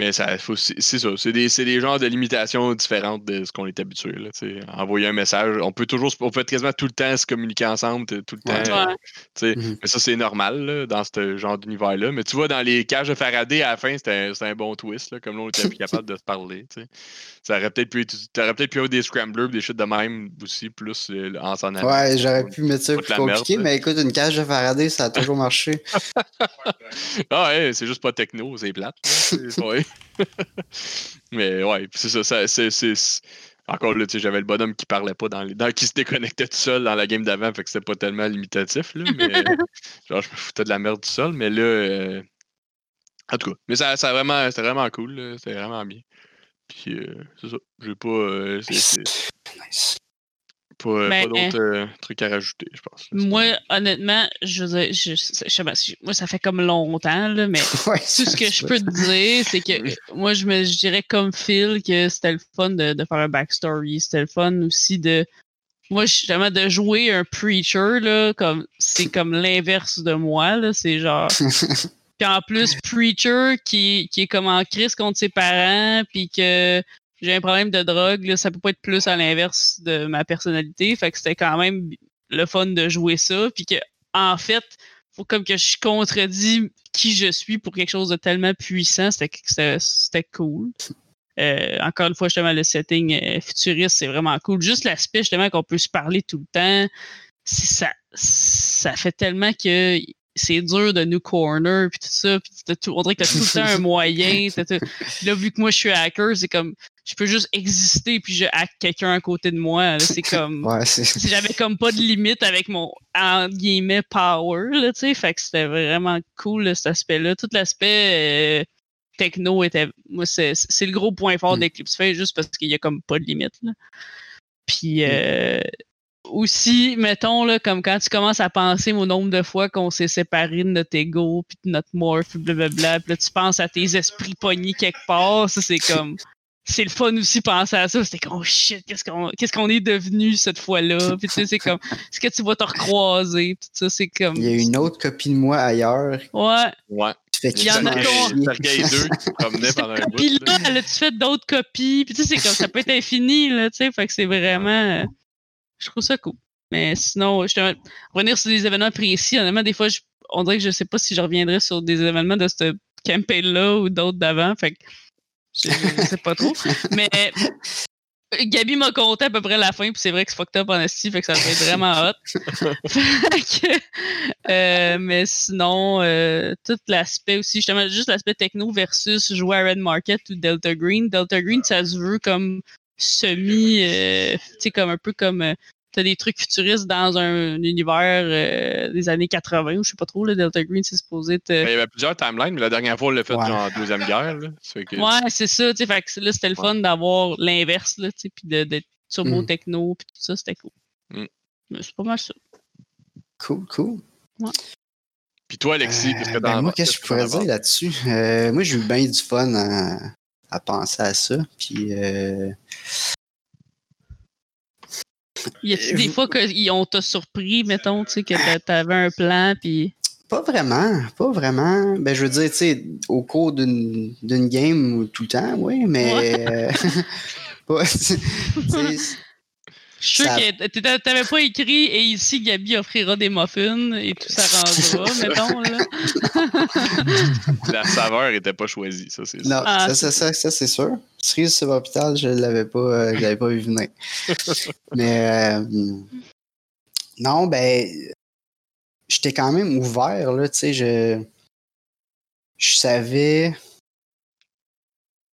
Mais ça, faut- c'est c'est ça. C'est des, c'est des genres de limitations différentes de ce qu'on est habitué. Là. Envoyer un message. On peut toujours, on peut quasiment tout le temps se communiquer ensemble, tout le Ouais. temps. Ouais. sais. Mhm. Mais ça, c'est normal là, dans ce genre d'univers-là. Mais tu vois, dans les cages de Faraday, à la fin, c'était un, un bon twist. Là, comme là, on était plus capable de se parler. tu sais. Ça aurait peut-être pu être. T'aurais peut-être pu avoir des scramblers, des shit de même aussi, plus euh, en s'en allant. Ouais, j'aurais pu mettre ça plus merde, compliqué, mais écoute, une cage de Faraday, ça a toujours marché. Ah ouais, c'est juste pas techno, c'est plate. ouais. Mais ouais, c'est ça, ça c'est, Encore là, tu sais, j'avais le bonhomme qui parlait pas dans les. Dans, qui se déconnectait tout seul dans la game d'avant, fait que c'était pas tellement limitatif, là, mais genre je me foutais de la merde tout seul, mais là. euh, En tout cas, mais ça, vraiment, c'était vraiment cool, c'était vraiment bien. Puis euh, c'est ça. J'ai pas. euh, Nice. Pas, euh, Ben, pas d'autres euh, trucs à rajouter, je pense. Moi, honnêtement, je, veux dire, je, je sais pas si- moi, ça fait comme longtemps, là, mais Ouais, tout ce que je peux te dire, c'est que moi, je me je dirais comme Phil que c'était le fun de, de faire un backstory. C'était le fun aussi de. Moi, justement, de jouer un preacher, là, comme c'est comme l'inverse de moi, là. C'est genre. Puis en plus, preacher qui, qui est comme en crise contre ses parents, puis que j'ai un problème de drogue, là, ça peut pas être plus à l'inverse de ma personnalité. Fait que c'était quand même le fun de jouer ça. Puis que, en fait, faut comme que je contredis qui je suis pour quelque chose de tellement puissant. C'était cool. Euh, encore une fois, justement, le setting euh, futuriste, c'est vraiment cool. Juste l'aspect, justement, qu'on peut se parler tout le temps, ça, ça fait tellement que c'est dur de nous corner, puis tout ça. Puis tout, on dirait que t'as tout le temps un moyen. t'as là, vu que moi, je suis hacker, c'est comme, je peux juste exister, puis je hack quelqu'un à côté de moi. là. C'est comme Ouais, c'est. si j'avais comme pas de limite avec mon entre guillemets power là tu sais fait que c'était vraiment cool là, cet aspect là tout l'aspect euh, techno était moi c'est c'est le gros point fort Mm. d'Eclipse juste parce qu'il y a comme pas de limite là puis euh, aussi mettons là comme quand tu commences à penser au nombre de fois qu'on s'est séparé de notre ego puis de notre morph blablabla puis là tu penses à tes esprits pognés quelque part ça c'est comme c'est le fun aussi penser à ça. C'était comme oh shit, qu'est-ce qu'on qu'est-ce qu'on est devenu cette fois-là. Puis tu sais, c'est comme est-ce que tu vas te recroiser? Puis tout ça, c'est comme Il y a une autre copie de moi ailleurs Ouais. Ouais. fait Il y en a crissement qu'on- chier. Sergei 2 qui se promenait pendant un bout. Puis là. là, elle a-tu fait d'autres copies? Puis tu sais, c'est comme ça peut être infini, là, tu sais. Fait que c'est vraiment. Euh, je trouve ça cool. Mais sinon, je te revenir sur des événements précis, honnêtement, des fois, je- on dirait que je sais pas si je reviendrai sur des événements de cette campaign-là ou d'autres d'avant. Fait que je, je sais pas trop. Mais Gabi m'a compté à peu près la fin, puis c'est vrai que c'est fucked up en esti, fait que ça va être vraiment hot. Fait que, euh, mais sinon, euh, tout l'aspect aussi, justement, juste l'aspect techno versus jouer à Red Market ou Delta Green. Delta Green, ça se veut comme semi, euh, tu sais, comme un peu comme euh, t'as des trucs futuristes dans un univers euh, des années 80 ou je sais pas trop, le Delta Green, c'est supposé être. euh, Ben, il y avait plusieurs timelines, mais la dernière fois, on l'a fait Ouais. genre en Deuxième Guerre. Là. Que- Ouais, c'est ça, tu sais, fait que là, c'était le fun d'avoir l'inverse, là, tu sais, puis de- d'être turbo Mm. techno, puis tout ça, c'était cool. Mm. Mais c'est pas mal ça. Cool, cool. Puis toi, Alexis, qu'est-ce que Euh, t'en ben, moi, qu'est-ce que je pourrais dire là-dessus? Euh, moi, j'ai eu bien du fun à, à penser à ça. Puis, euh, Y a-tu Euh, des fois qu'on t'a surpris, mettons, tu sais, que t'a- t'avais un plan, puis. pas vraiment, pas vraiment. Ben, je veux dire, tu sais, au cours d'une game, tout le temps, oui, mais. euh, Je suis sûr Ça- que t'avais pas écrit et ici Gabi offrira des muffins et tout s'arrangera, mettons. Là. La saveur était pas choisie, ça, c'est Non, Ah, ça, ça, ça, ça, c'est sûr. Cerise sur l'hôpital, je l'avais pas, euh, je l'avais pas vu venir. Mais euh, non, ben, j'étais quand même ouvert, là, tu sais, je, je savais,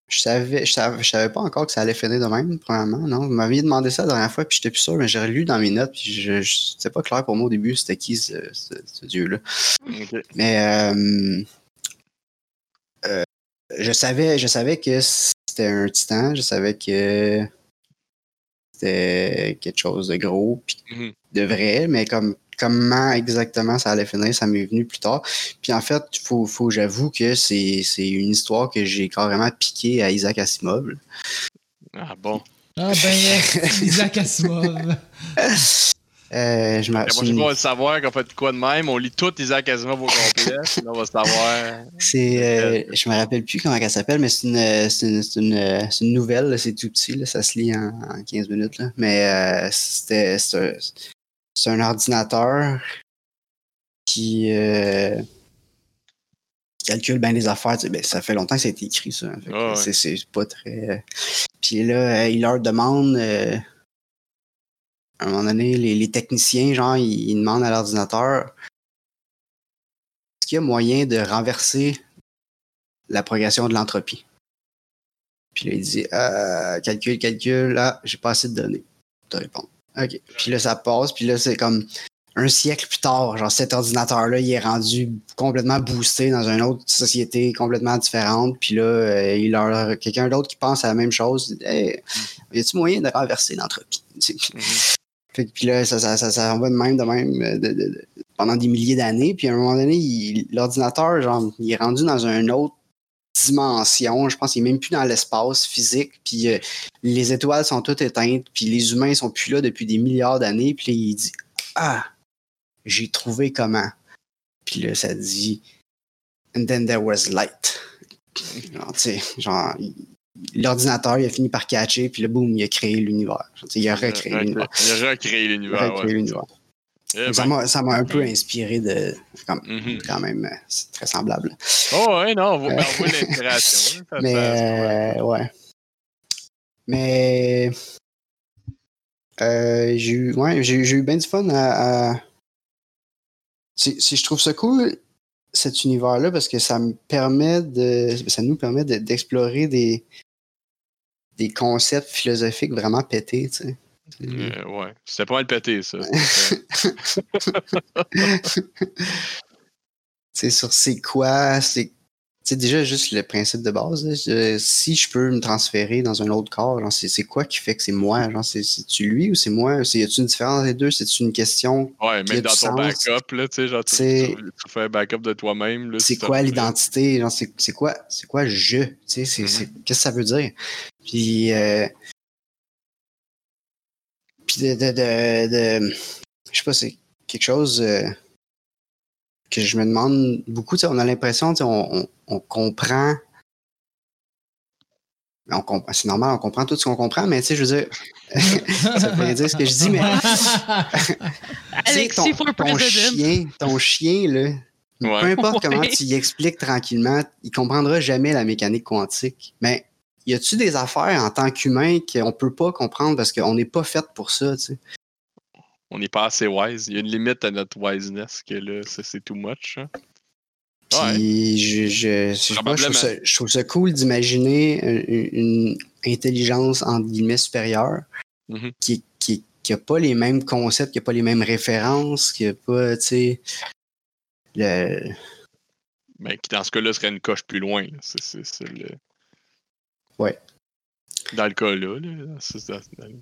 je savais, je savais, je savais pas encore que ça allait finir de même, premièrement, non? Vous m'aviez demandé ça la dernière fois, puis j'étais plus sûr, mais j'ai lu dans mes notes, puis je, je- c'était pas clair pour moi au début, c'était qui ce, ce- ce dieu-là. Mais euh, euh, je savais, je savais que c'était un titan, je savais que c'était quelque chose de gros puis Mhm. de vrai, mais comme comment exactement ça allait finir, ça m'est venu plus tard. Puis en fait, faut, faut j'avoue que c'est c'est une histoire que j'ai carrément piqué à Isaac Asimov. Ah bon? Ah ben yes, Isaac Asimov. Euh, je me La prochaine fois, on va savoir qu'on fait quoi de même. On lit tout Isaac Asimov au complet. puis là, on va savoir. C'est, euh, je me rappelle plus comment elle s'appelle, mais c'est une, c'est une, c'est une, nouvelle, c'est tout petit, là, ça se lit en, en 15 minutes. Là. Mais euh, c'était, c'est un, ordinateur qui euh, calcule bien les affaires. ben, ça fait longtemps que ça a été écrit, ça. Ah ouais. c'est, pas très. euh, Puis là, euh, il leur demande. euh, à un moment donné, les, les techniciens, genre, ils, ils demandent à l'ordinateur est-ce qu'il y a moyen de renverser la progression de l'entropie? Puis là, il dit euh, calcul, calcul, là, j'ai pas assez de données pour te répondre. OK. Puis là, ça passe, puis là, c'est comme un siècle plus tard, genre cet ordinateur-là, il est rendu complètement boosté dans une autre société complètement différente. Puis là, euh, il a quelqu'un d'autre qui pense à la même chose. Hey, y a-tu moyen de renverser l'entropie? Mhm. Puis là, ça, ça, ça, ça va de même, de même, euh, de- de- de- pendant des milliers d'années. Puis à un moment donné, il- l'ordinateur, genre, il est rendu dans une autre dimension. Je pense qu'il est même plus dans l'espace physique. Puis euh, les étoiles sont toutes éteintes. Puis les humains sont plus là depuis des milliards d'années. Puis là, il dit Ah, j'ai trouvé comment. Puis là, ça dit And then there was light. Genre, tu sais, genre, il- l'ordinateur, il a fini par catcher. Puis là, boum, il a créé l'univers. Il a recréé l'univers. Il a recréé l'univers. Eh Ça ben. m'a ça m'a un peu inspiré de. Comme, Mhm. quand même, euh, c'est très semblable. Oh, ouais, non, on voit, ben, voit l'inspiration. hein, Mais, euh, ouais. Mais. euh, j'ai eu, ouais, j'ai, j'ai eu bien du fun à. à- Si, si je trouve ça cool, cet univers-là, parce que ça me permet de. Ça nous permet de- d'explorer des. des concepts philosophiques vraiment pétés, tu sais. Euh, ouais, c'était pas mal pété, ça. c'est sur c'est quoi, c'est déjà juste le principe de base. là, je- si je peux me transférer dans un autre corps, genre, c'est, c'est quoi qui fait que c'est moi? Genre, c'est, c'est-tu lui ou c'est moi? C'est, y a-tu une différence entre les deux? C'est une question? Ouais, même dans ton backup, là, tu sais, genre, tu, tu- tu fais un backup de toi-même. C'est quoi l'identité? Genre, c'est, c'est quoi, c'est quoi je? Tu sais, c'est, Mhm. c'est- qu'est-ce que ça veut dire? Puis, euh, puis de, de, de, de- je sais pas, c'est quelque chose euh, que je me demande beaucoup. tu sais, On a l'impression, on, on, on comprend. On comp- c'est normal, on comprend tout ce qu'on comprend, mais tu sais, je veux dire, ça veut rien dire ce que je dis, mais Alexis for ton president. chien, ton chien, là, peu Ouais. importe comment tu y expliques tranquillement, il comprendra jamais la mécanique quantique. Mais y a-tu des affaires en tant qu'humain qu'on peut pas comprendre parce qu'on n'est pas fait pour ça, tu sais? On n'est pas assez wise. Il y a une limite à notre wiseness que là, c'est too much. hein. Ouais. Je, je, je, sais pas, je, trouve ça, Probablement. je trouve ça cool d'imaginer une, une intelligence entre guillemets supérieure Mhm. qui, qui, qui a pas les mêmes concepts, qui a pas les mêmes références, qui a pas, tu sais, le, Mais qui, dans ce cas-là, serait une coche plus loin. c'est le... Ouais. Dans le cas-là, là, c'est ça. Il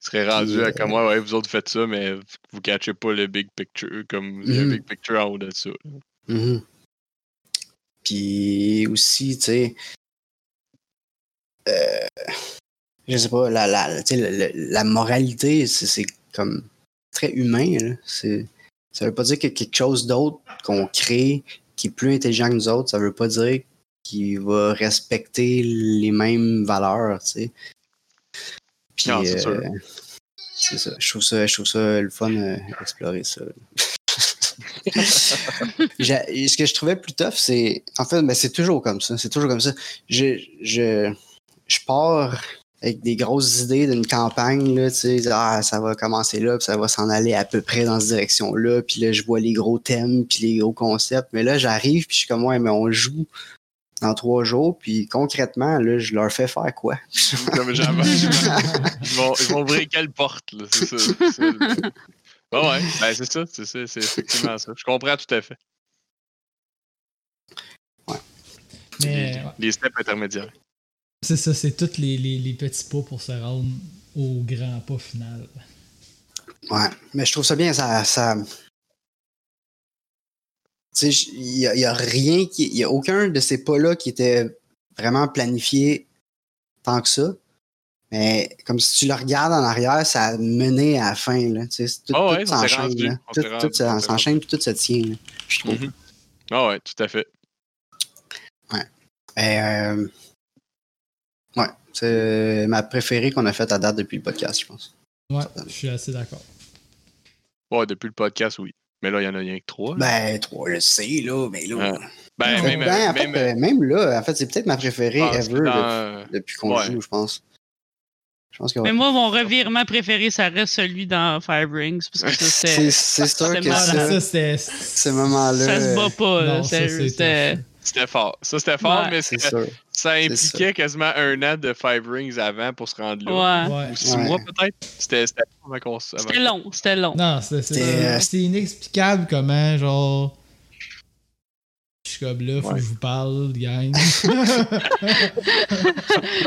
serait rendu à comme ouais, ouais, vous autres faites ça, mais vous catchez pas le big picture, comme il y a un Mhm. big picture en haut de ça. là. Mhm. Puis aussi, tu sais, euh, je sais pas, la, la, moralité, c'est comme très humain. Là. Ça veut pas dire que quelque chose d'autre qu'on crée qui est plus intelligent que nous autres, ça veut pas dire qu'il va respecter les mêmes valeurs, tu sais. Puis, Non, c'est sûr. euh, c'est ça. Je trouve ça, je trouve ça le fun euh, d'explorer ça. Ce que je trouvais plus tough, c'est. En fait, ben, c'est toujours comme ça. C'est toujours comme ça. Je, je, je pars avec des grosses idées d'une campagne, là, tu sais, ah, ça va commencer là, puis ça va s'en aller à peu près dans cette direction-là, puis là, je vois les gros thèmes, puis les gros concepts, mais là, j'arrive, puis je suis comme, ouais, mais on joue dans trois jours, puis concrètement, là, je leur fais faire quoi? Comme jamais. Ils vont, ils vont ouvrir quelle porte, là, c'est ça. c'est le- Ah ouais, ben c'est ça, c'est ça, c'est effectivement ça. Je comprends tout à fait. Mais les, ouais, les steps intermédiaires. c'est ça, c'est tous les, les, les petits pas pour se rendre au grand pas final. Ouais, mais je trouve ça bien, ça. ça... Il y, a- y a rien qui. Il y a aucun de ces pas-là qui était vraiment planifié tant que ça. Mais comme si tu le regardes en arrière, ça a mené à la fin. Là, tu sais, c'est tout, Ah ouais, s'enchaîne. Tout, s'enchaîne puis tout se tient. là, je trouve. Mhm. Ah ouais, tout à fait. Mais, euh, ouais, c'est ma préférée qu'on a faite à date depuis le podcast, je pense. Ouais, je suis assez d'accord. Ouais, depuis le podcast, oui. Mais là, il y en a rien que trois. là. Ben, trois, je sais, là, mais là. Ouais. ben, Ben, même, en fait, même, euh, même là, en fait, c'est peut-être ma préférée que ever dans, depuis, depuis qu'on ouais. joue, je pense. Je pense que Mais moi, mon revirement préféré, ça reste celui dans Five Rings. Parce que ça, c'est sûr c'est que ça, ce moment-là, Ça se bat pas, là. Non, ça, C'était. Fort. Ça, c'était fort, Ouais. mais c'est ça, impliquait quasiment un an de Five Rings avant pour se rendre là. Ouais. Ouais. Ou six Ouais. mois, peut-être. C'était c'était long, c'était long. Non, C'était, euh, c'est inexplicable comment, genre. Je suis comme là, faut Ouais. que je vous parle, gang.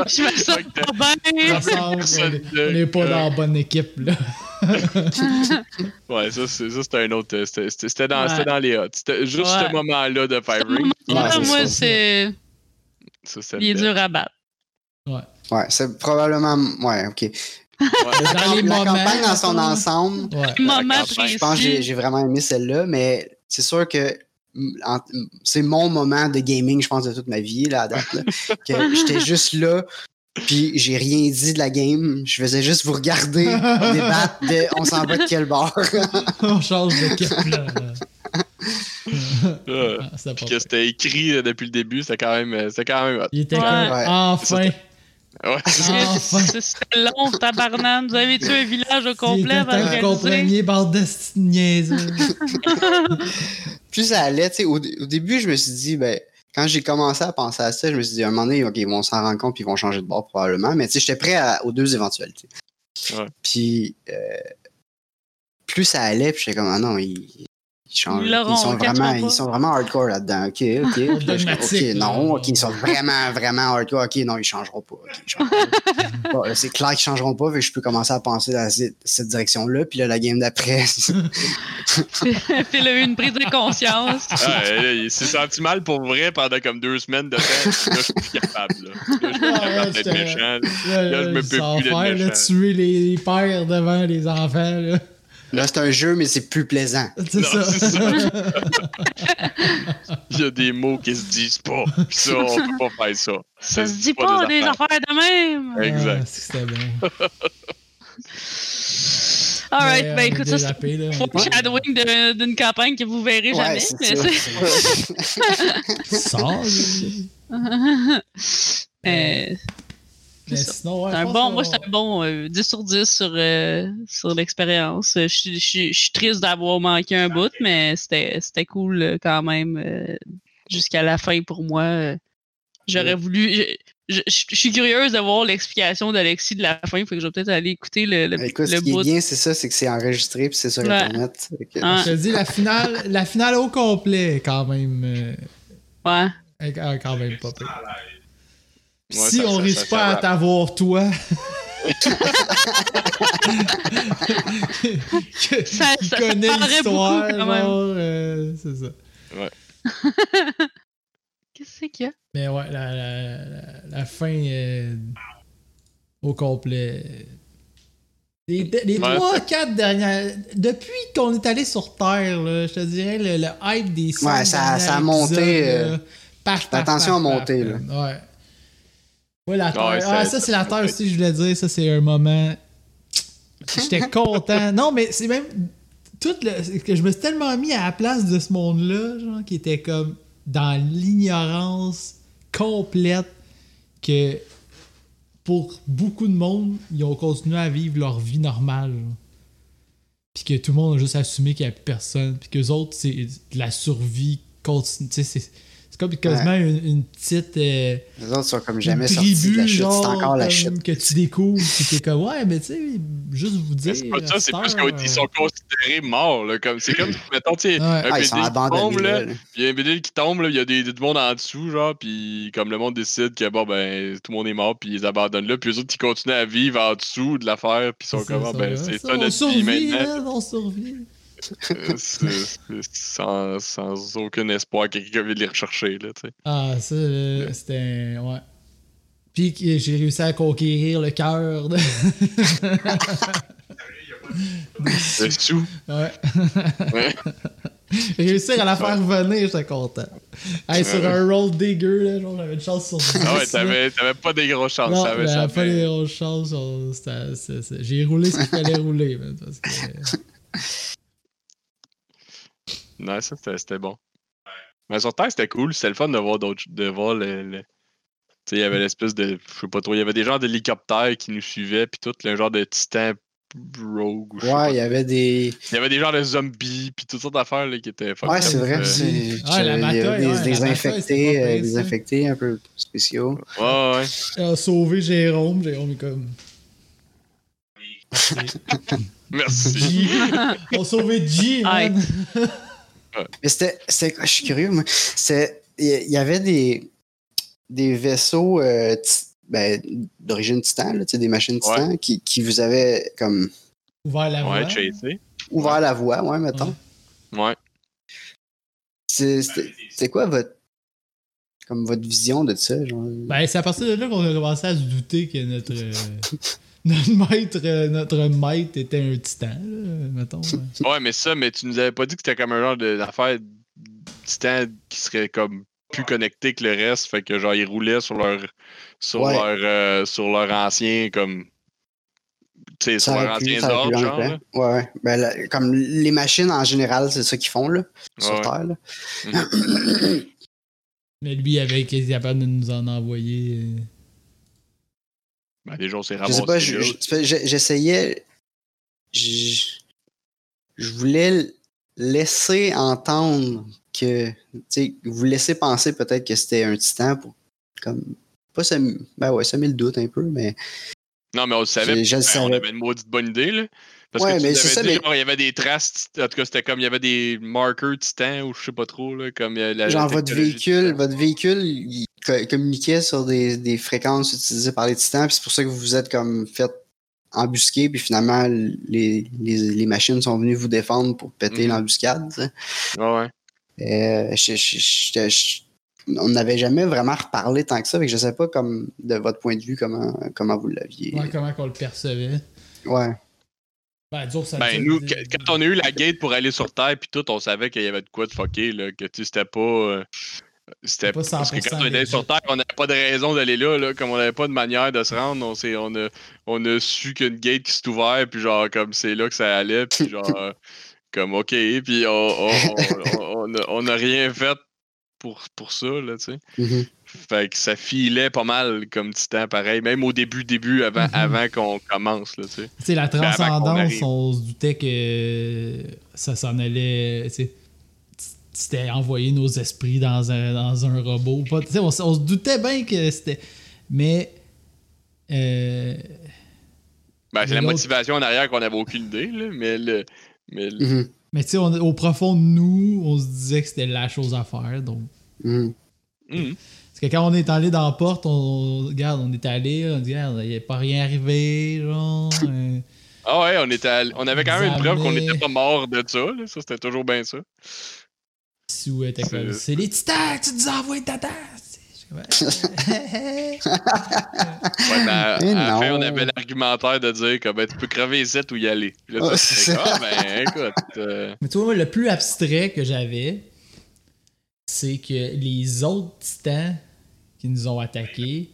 Je me sens pas bien. Ensemble, on n'est pas dans la bonne équipe, là. Ouais, ça, c'est- ça, c'était un autre. euh, C'était dans, Ouais. c'était dans les hot. C'était juste Ouais. ce moment-là de Five Rings. Ouais, moi, ça. c'est. Il est le dur à battre. Ouais, c'est probablement. Ouais, ok. Ouais. Dans les la moments, campagne dans son ensemble, Ouais. Je pense que j'ai vraiment aimé celle-là, mais c'est sûr que c'est mon moment de gaming, je pense, de toute ma vie, là, à date. là, que j'étais juste là, puis j'ai rien dit de la game. Je faisais juste vous regarder débattre de on s'en va de quel bord? on change d'équipe, là. Euh, Ah, Puis que c'était écrit euh, depuis le début, c'était quand même, euh, c'était quand même. Il était Ouais. comme, Ouais. enfin. Ouais, c'est ça. Ah, Enfin. C'est- C'était long, tabarnane. Vous avez tué un village au complet avant de compreniez, bande de. Plus ça allait, tu sais, au, au début, je me suis dit, ben, quand j'ai commencé à penser à ça, je me suis dit, à un moment donné, OK, ils vont s'en rendre compte, puis ils vont changer de bord probablement. Mais tu sais, j'étais prêt à- aux deux éventualités. Ouais. Puis, euh, plus ça allait, puis j'étais comme, ah non, ils, ils changent. Ils sont vraiment, fois pas. ils sont vraiment hardcore là-dedans. OK, OK. OK, non. OK, ils sont vraiment, vraiment hardcore. OK, non, ils changeront pas. OK, ils changeront pas. Bon, c'est clair qu'ils changeront pas, que je peux commencer à penser dans cette, direction-là. Puis là, la game d'après, Phil a eu une prise de conscience. Ouais, là, il s'est senti mal pour vrai pendant comme deux semaines de temps. Là, je suis plus capable. Là, Là, je suis Ah, capable d'être j'étais- méchant. Là, Là, je me peux plus d'être méchant. tuer les pères devant les enfants, là. Là, c'est un jeu, mais c'est plus plaisant. C'est ça. Il y a des mots qui se disent pas. Puis ça, on peut pas faire ça. Ça se dit pas des affaires de même. Exact. Ah, c'était bon. Alright, Mais, ben on écoute, ça c'est foreshadowing d'une campagne que vous verrez jamais. Ouais, c'est mais ça. Euh, Mais ça. sinon, ouais, un bon, moi, c'est un bon euh, 10 sur 10 sur, euh, sur l'expérience. Je suis- je suis je suis triste d'avoir manqué un bout, mais c'était c'était cool euh, quand même euh, jusqu'à la fin pour moi. J'aurais voulu. Je, je- je suis curieuse de voir l'explication d'Alexis de la fin, fait que je vais peut-être aller écouter le, le, Écoute, le ce qui bout. est bien, c'est ça, c'est que c'est enregistré puis c'est sur Ouais. Internet. Ah. Je te dis, la finale, la finale au complet, est quand même. Ouais. est quand quand même pas pire. Ouais, si ça- on ça- risque ça- pas ça à t'avoir toi. que- Ça- qui connaît l'histoire, euh, c'est ça. Qu'est-ce qu'il y a? Mais ouais, la, la, la, la fin euh, au complet. Les, les Ouais. 3-4 dernières. Depuis qu'on est allé sur Terre, là, je te dirais, le, le hype des Ouais, ça- ça a monté, euh, là, paf, paf, l'attention paf, a paf, monté, paf, là. Ouais. Ouais, la Terre. Ouais, ah, ça- c'est la Terre aussi, je voulais dire. Ça, c'est un moment. J'étais content. Non, mais c'est même. Tout le, que je me suis tellement mis à la place de ce monde-là, genre, qui était comme dans l'ignorance complète que pour beaucoup de monde, ils ont continué à vivre leur vie normale. genre. Puis que tout le monde a juste assumé qu'il n'y a plus personne. Puis que les autres, c'est de la survie continue. Tu sais, c'est, c'est comme quasiment une, une petite. euh, Les autres sont comme jamais sortis de tribu, la chute. C'est genre, encore la comme chute. que tu découvres, puis t'es comme, ouais, mais tu sais, juste vous dire. C'est pas ça, c'est plus qu'ils sont considérés morts. Là, comme, c'est comme, mettons, tu sais, Ouais. un Ah, qui tombe, là, puis il y a un qui tombe, là, il y a des, du monde en dessous, genre, puis comme le monde décide que, bon, ben, tout le monde est mort, puis ils abandonnent là, puis eux autres, ils continuent à vivre en dessous de l'affaire, puis ils sont comme, ah, ben, c'est ça, notre vie maintenant. man, on survit. Euh, c'est- sans, sans aucun espoir que quelqu'un vienne les rechercher, là. Ah, ça, euh, c'était. Ouais. Puis j'ai réussi à conquérir le cœur de. Le sous. ouais. Ouais. Réussir à la faire venir, j'étais content. Hey, sur un roll digger, là, genre, j'avais une chance sur 10. Ah ouais, t'avais, t'avais pas des grosses chances. Non, j'avais pas les grosses chances. J'ai roulé ce qu'il fallait rouler, parce que. Non, ça, c'était, bon. Mais sur Terre, c'était cool. C'était le fun de voir d'autres. De voir le. le- Tu sais, il y avait l'espèce de. Je sais pas trop. Il y avait des genres d'hélicoptères qui nous suivaient, puis tout, le genre de titan rogue. Ouais, il y avait des. Il y avait des genres de zombies, puis toutes sortes d'affaires là, qui étaient Ouais, c'est vrai. Euh, c'est- Ouais, la il y avait des, ouais, des infectés, euh, infectés un peu spéciaux. Ouais, ouais. Elle a sauvé Jérôme. Jérôme est comme. Merci. G. On a sauvé G, man. Mais c'était. Je suis curieux, moi. C'est- Il y- avait des, des vaisseaux euh, ben, d'origine titan, là, des machines titan, qui, qui vous avaient comme Ouvert la voie. Ouais, ouvert la voie, ouais, mettons. Ouais. C'est quoi votre. Comme votre vision de ça, genre? Ben, c'est à partir de là qu'on a commencé à se douter que notre. euh, notre maître, euh, notre maître était un titan, là, mettons. ouais. Ouais, mais ça, mais tu nous avais pas dit que c'était comme un genre de- d'affaire titan qui serait comme plus connecté que le reste, fait que genre ils roulaient sur leur sur Ouais. leur euh, sur leur ancien comme tu sais sur leur ancien ordre en genre. là. Ouais, ouais. Ben, comme les machines en général, c'est ça qu'ils font, là, sur Ouais. Terre, là. Mais lui, avec, il est capable de nous en envoyer. Ben déjà on s'est Je sais pas, ramassé je- j'essayais. Je, je voulais laisser entendre que. Vous laisser penser peut-être que c'était un titan pour. Comme. Pas semer. Ben ouais, semer le doute un peu, mais. Non, mais on le savait. Je- je le ben, on avait une maudite bonne idée là. Parce Ouais, que tu mais c'est ça, dit, mais- genre, il y avait des traces, en tout cas c'était comme il y avait des marqueurs titans ou je sais pas trop là, comme a la Genre, votre véhicule, votre véhicule, il co- communiquait sur des, des fréquences utilisées par les titans, puis c'est pour ça que vous vous êtes comme fait embusquer, puis finalement, les, les, les machines sont venues vous défendre pour péter l'embuscade. tu sais. Ouais, ouais. Euh, je- je- je- je- on n'avait jamais vraiment reparlé tant que ça, que je sais pas comme de votre point de vue comment, comment vous l'aviez. ouais, comment qu'on le percevait. Ouais. Ben, ça Ben, nous qu- quand on a eu la gate pour aller sur Terre, puis tout, on savait qu'il y avait de quoi de fucké, là, que tu sais, c'était pas. euh, c'était Pas parce que 100% quand on était sur Terre, on n'avait pas de raison d'aller là, là, comme on n'avait pas de manière de se rendre, on, on, a, on a su qu'une gate qui s'est ouverte, puis genre, comme c'est là que ça allait, puis genre, comme ok, puis on, on, on, on a, on a rien fait pour, pour ça, là, tu sais. Mhm. Fait que ça filait pas mal comme titan, pareil, même au début, début, avant, Mhm. avant qu'on commence, là, tu sais. La transcendance, on se doutait que ça s'en allait. C'était envoyer nos esprits dans un, dans un robot. Pas- tu sais, on, on se doutait bien que c'était. Mais. euh, Ben, c'est la motivation en arrière qu'on avait aucune idée, là, mais le. Mais le- Mhm. mais tu sais, on- au profond de nous, on se disait que c'était la chose à faire. Donc. Mhm. Parce que quand on est allé dans la porte, on, regarde, on est allé, on dit, regarde, il n'est pas rien arrivé, genre. euh, Ah ouais, on, était allé- on avait quand même une preuve qu'on n'était pas mort de ça, là. Ça, c'était toujours bien ça. Sous était comme, C'est- c'est les titans que tu nous as envoyés de ta tasse. Je suis comme, Ouais, mais à, Mais à la fin, on avait l'argumentaire de dire que ben, tu peux crever ici ou y aller. Puis là, Ouais, tu c'est fais, ça. ah, ben, écoute. euh, Mais tu vois, moi, le plus abstrait que j'avais, c'est que les autres titans qui nous ont attaqués.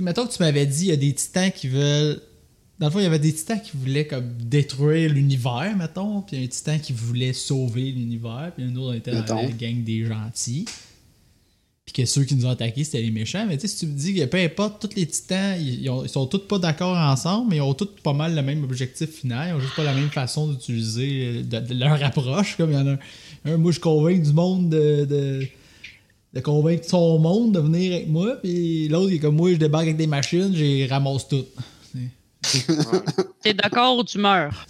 Mettons que tu m'avais dit, il y a des titans qui veulent Dans le fond, il y avait des titans qui voulaient comme détruire l'univers, mettons, puis un titan qui voulait sauver l'univers, puis un autre était dans Mettons. la gang des gentils. Puis que ceux qui nous ont attaqués, c'était les méchants. Mais tu sais, si tu me dis que peu importe, tous les titans, ils, ont- ils sont tous pas d'accord ensemble, mais ils ont tous pas mal le même objectif final. Ils ont juste pas la même façon d'utiliser euh, leur approche. Comme il y en a un, un, moi je convainc du monde de, de, de convaincre son monde de venir avec moi, puis l'autre il est comme moi, je débarque avec des machines, j'ai ramasse tout. T'es d'accord ou tu meurs?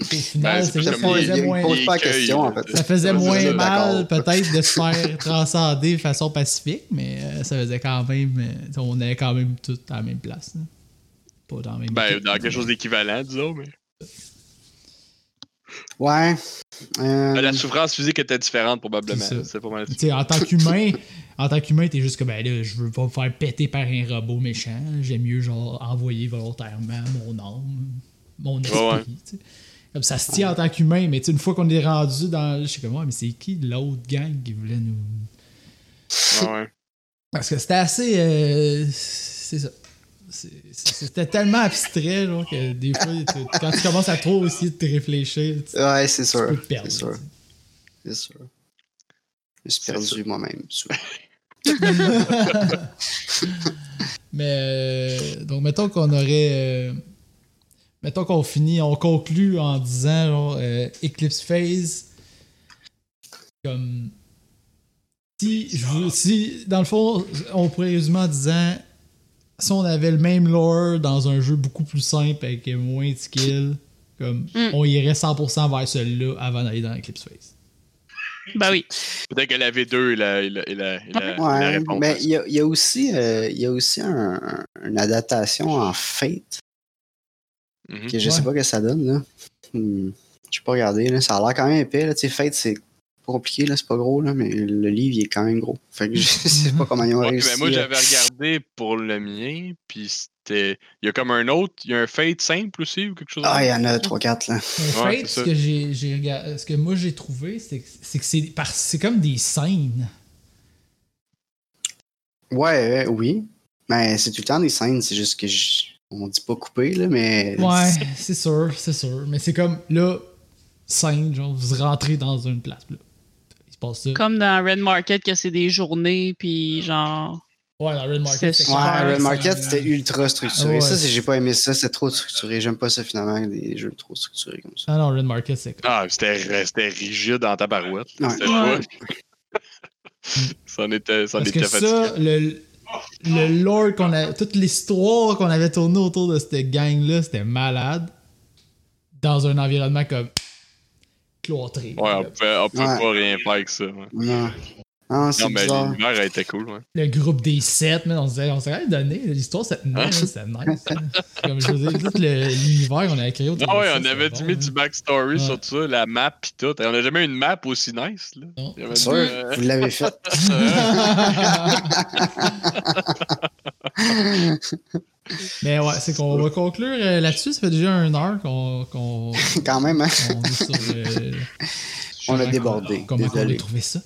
Au final, Ben, ça faisait moins, pas question, en fait. ça faisait moins mal peut-être de se faire transcender de façon pacifique, mais euh, ça faisait quand même. euh, on est quand même tous à la même place. là. Pas dans la même Ben, équipe, dans quelque chose d'équivalent, disons, mais. Ouais. Euh, La souffrance physique était différente, probablement. C'est pas mal. Tu sais, en tant qu'humain, en tant qu'humain, t'es juste comme ben là, je veux pas me faire péter par un robot méchant. J'aime mieux genre envoyer volontairement mon âme, mon esprit. Ouais, ouais. Comme ça se tient en tant qu'humain, mais une fois qu'on est rendu dans. Je sais comme ouais, mais c'est qui l'autre gang qui voulait nous. Ouais, ouais. Parce que c'était assez. euh, c'est ça. C'était tellement abstrait, genre, que des fois, tu- quand tu commences à trop aussi te réfléchir, tu, Ouais, c'est sûr. peux te perdre. C'est sûr. C'est sûr. Je suis perdu moi-même. Mais euh, donc mettons qu'on aurait euh, mettons qu'on finit, on conclut en disant genre euh, Eclipse Phase comme si je si dans le fond on pourrait résumer en disant si on avait le même lore dans un jeu beaucoup plus simple avec moins de skill comme Mm. on irait 100% vers celui-là avant d'aller dans Eclipse. Ben oui. Peut-être que la V2 est la, la, Ouais, réponse. mais il y a, il y a aussi, euh, il y a aussi un- un- une adaptation en Fate Mhm. que je Ouais. sais pas que ça donne. Là. Hmm, Je pas regardé. Là. Ça a l'air quand même épais. Là. Sais, Fate, c'est pas compliqué, là, c'est pas gros, là, mais le livre il est quand même gros. Fait que je sais pas comment ils ont Ouais, réussi. ben moi, j'avais regardé pour le mien, puis c'était. Il y a comme un autre, il y a un fade simple aussi, ou quelque chose Ah, il y en a 3-4 là. Ouais, Fate, ce que j'ai, j'ai regardé- ce que moi j'ai trouvé, c'est que c'est que c'est par- c'est comme des scènes. Ouais, ouais, oui. Mais c'est tout le temps des scènes, c'est juste que je... on dit pas couper, là, mais. Ouais, c'est sûr, c'est sûr. Mais c'est comme là, scène, genre vous rentrez dans une place. Là. Il se passe ça. Comme dans Red Market, que c'est des journées, puis genre. Ouais, dans Red Market, C'est Ouais, Red Market, c'était ultra structuré. Ouais. Ça, c'est- j'ai pas aimé ça, c'est trop structuré. J'aime pas ça finalement, des jeux trop structurés comme ça. Ah non, Red Market, c'est Ah, c'était c'était rigide dans ta barouette. Ouais. Ça en était, ça en Parce que était ça, le, le lore qu'on a. Toute l'histoire qu'on avait tournée autour de cette gang-là, c'était malade. Dans un environnement comme. Cloîtré. Ouais, on peut, on peut Ouais. pas rien faire avec ça. ouais. Non. Ah, c'est Non, mais l'univers elle était cool. Ouais. le groupe des sept, mais on s'est on même donné. L'histoire, c'était Hein? nice. C'était nice. hein? C'est Comme je dire, tout le- l'univers qu'on a créé autour Ah ouais, ça, on avait bon, mis hein. du backstory Ouais. sur ça, la map pis tout. On a jamais eu une map aussi nice. Là. Non. Sûr, dit, euh, vous l'avez fait. Mais ouais, c'est qu'on va conclure euh, là-dessus. Ça fait déjà une heure qu'on qu'on Quand même, hein? on est sur. euh, On a comment débordé, Comment on a trouvé ça?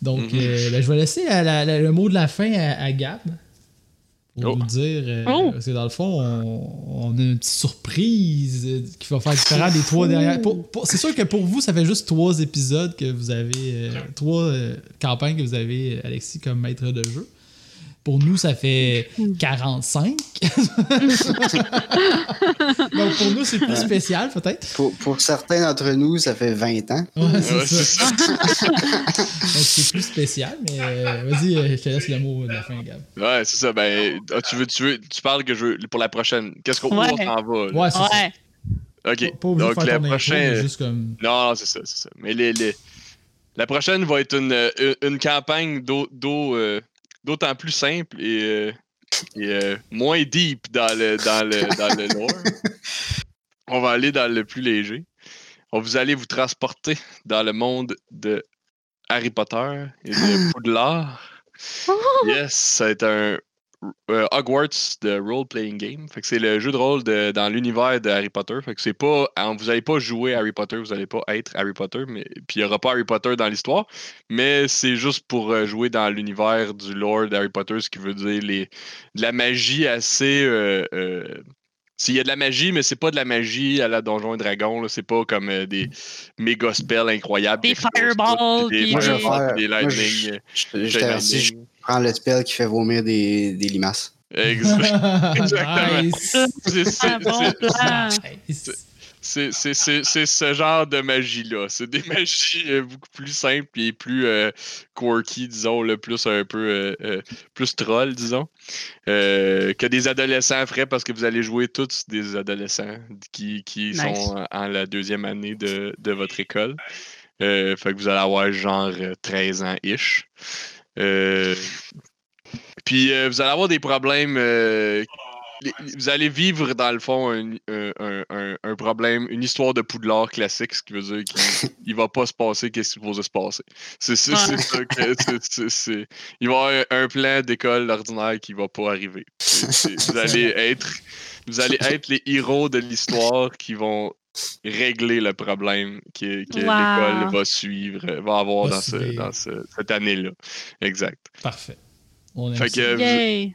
Donc, Mhm. euh, ben, je vais laisser la- la- la- le mot de la fin à, à Gab. Pour Oh. nous dire. euh, Oh. Parce que dans le fond, on, on a une petite surprise qui va faire différent des trois pour- c'est sûr que pour vous, ça fait juste trois épisodes que vous avez. euh, trois euh, campagnes que vous avez, Alexis, comme maître de jeu. Pour nous, ça fait 45. Donc pour nous, c'est plus spécial, peut-être. Pour, pour certains d'entre nous, ça fait 20 ans. Ouais, c'est ouais, ça. Donc c'est plus spécial, mais euh, vas-y, euh, je te laisse le mot de la fin, Gab. Ouais, c'est ça. Ben, ah, tu veux, tu veux, tu parles que je veux, pour la prochaine. Qu'est-ce qu'on Ouais. s'en va? là? Ouais, c'est Ouais. ça. Ok. Pas de Donc, faire le ton intro, prochain. mais juste comme. Non, non, c'est ça, c'est ça. Mais les, les- la prochaine va être une, euh, une campagne d'au- d'au, euh, d'autant plus simple et, euh, et, euh, moins deep dans le, dans le, dans le lore. On va aller dans le plus léger. On vous allez vous transporter dans le monde de Harry Potter et de Poudlard. Yes, être un euh, Hogwarts de role-playing game. Fait que c'est le jeu de rôle de- dans l'univers de Harry Potter. Fait que c'est pas. Vous allez pas jouer Harry Potter, vous allez pas être Harry Potter, mais puis il y aura pas Harry Potter dans l'histoire. Mais c'est juste pour euh, jouer dans l'univers du lore d'Harry Potter, ce qui veut dire les, de la magie assez. euh, euh, S'il y a de la magie, mais c'est pas de la magie à la Donjon et Dragon. C'est pas comme euh, des méga spells incroyables. Des fireballs, Des, des- des lightning. Je. Prends le spell qui fait vomir des, des limaces. Exact. Exactement. C'est- ce genre de magie-là. C'est des magies euh, beaucoup plus simples et plus euh, quirky, disons, le plus un peu euh, euh, plus troll, disons, euh, que des adolescents feraient parce que vous allez jouer tous des adolescents qui, qui Nice. sont en- en la deuxième année de, de votre école. Euh, fait que vous allez avoir genre euh, 13 ans-ish. Euh, puis euh, vous allez avoir des problèmes. euh, vous allez vivre dans le fond un, un- un- un- un problème, une histoire de Poudlard classique, ce qui veut dire qu'il il va pas se passer ce qui supposé se passer. C'est ça que Il va y avoir un plan d'école ordinaire qui va pas arriver. Vous allez être vous allez être les héros de l'histoire qui vont régler le problème que, que Wow. l'école va suivre, va avoir Va dans, ce- suivre. dans ce- cette année-là. Exact. Parfait. On Fait que vous-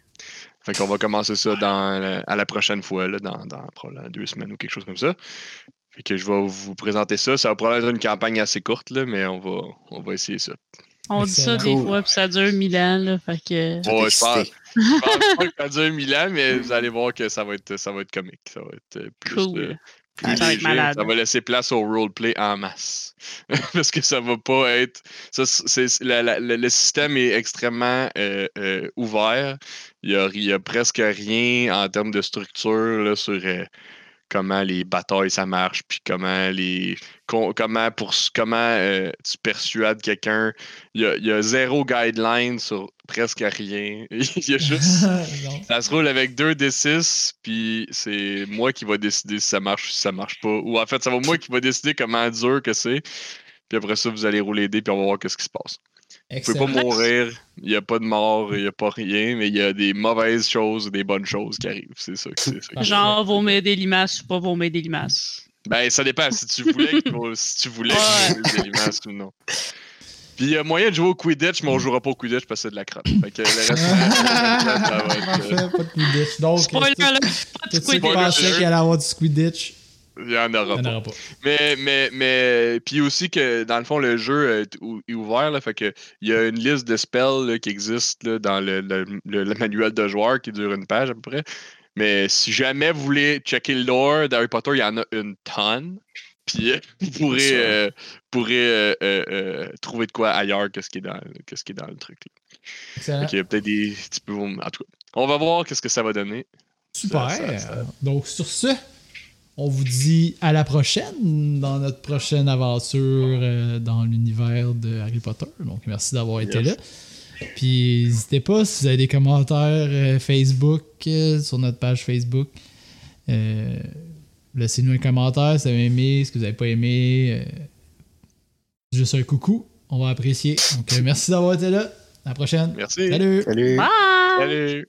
fait qu'on va commencer ça dans, la- à la prochaine fois, là, dans, dans probablement deux semaines ou quelque chose comme ça. Fait que je vais vous présenter ça. Ça va probablement être une campagne assez courte, là, mais on va, on va essayer ça. On dit ça des fois, puis ça dure mille ans, là, fait que... Ouais, je pense, je pense pas que ça dure mille ans, mais vous allez voir que ça va être, ça va être comique. Ça va être euh, plus, Cool. euh, Ça va être léger. malade. Ça va laisser place au roleplay en masse. Parce que ça va pas être. ça, c'est- la- la- le, le système est extrêmement euh, euh, ouvert. Il y a, il y a presque rien en termes de structure là, sur euh, comment les batailles ça marche, puis comment les. comment pour comment euh, tu persuades quelqu'un. Il y, a, il y a zéro guideline sur presque rien. Il y a juste. Ça se roule avec 2 D6, puis c'est moi qui va décider si ça marche ou si ça marche pas. Ou en fait, ça va moi qui va décider comment dur que c'est. Puis après ça, vous allez rouler dés, puis on va voir qu'est-ce qui se passe. Vous pouvez Excellent. pas mourir, il n'y a pas de mort, il n'y a pas rien, mais il y a des mauvaises choses et des bonnes choses qui arrivent. C'est ça. c'est ça. Genre, vomir des limaces ou pas vomir des limaces? Ben, ça dépend si tu voulais, que- si tu voulais des limaces ou non. Puis il y a moyen de jouer au Quidditch, mais on jouera pas au Quidditch parce que c'est de la crotte. Fait que le reste, ça va être, euh, pas de Quidditch. Donc, pas de tout ceux qui Quidditch. Pensaient qu'il allait avoir du Quidditch, il y en il aura n'y en pas. aura pas. Mais, mais, mais, puis aussi que dans le fond, le jeu est, ou- est ouvert, là, fait que il y a une liste de spells là, qui existe là, dans le, le- le- le manuel de joueur qui dure une page à peu près. Mais si jamais vous voulez checker le lore d'Harry Potter, il y en a une tonne. Puis euh, vous pourrez, euh, pourrez euh, euh, euh, trouver de quoi ailleurs que ce qui est dans, que ce qui est dans le truc. Là. Excellent. Fait qu'il y a peut-être des petits peu. En tout cas, on va voir qu'est-ce que ça va donner. Super. Ça, ça, ça. Donc, sur ce, on vous dit à la prochaine dans notre prochaine aventure euh, dans l'univers de Harry Potter. Donc, merci d'avoir été Yes. là. Puis, n'hésitez pas si vous avez des commentaires euh, Facebook euh, sur notre page Facebook. euh, Laissez-nous un commentaire si vous avez aimé, ce que vous n'avez pas aimé. euh, juste un coucou. On va apprécier. Donc, euh, merci d'avoir été là. À la prochaine. Merci. Salut! Salut! Bye! Salut.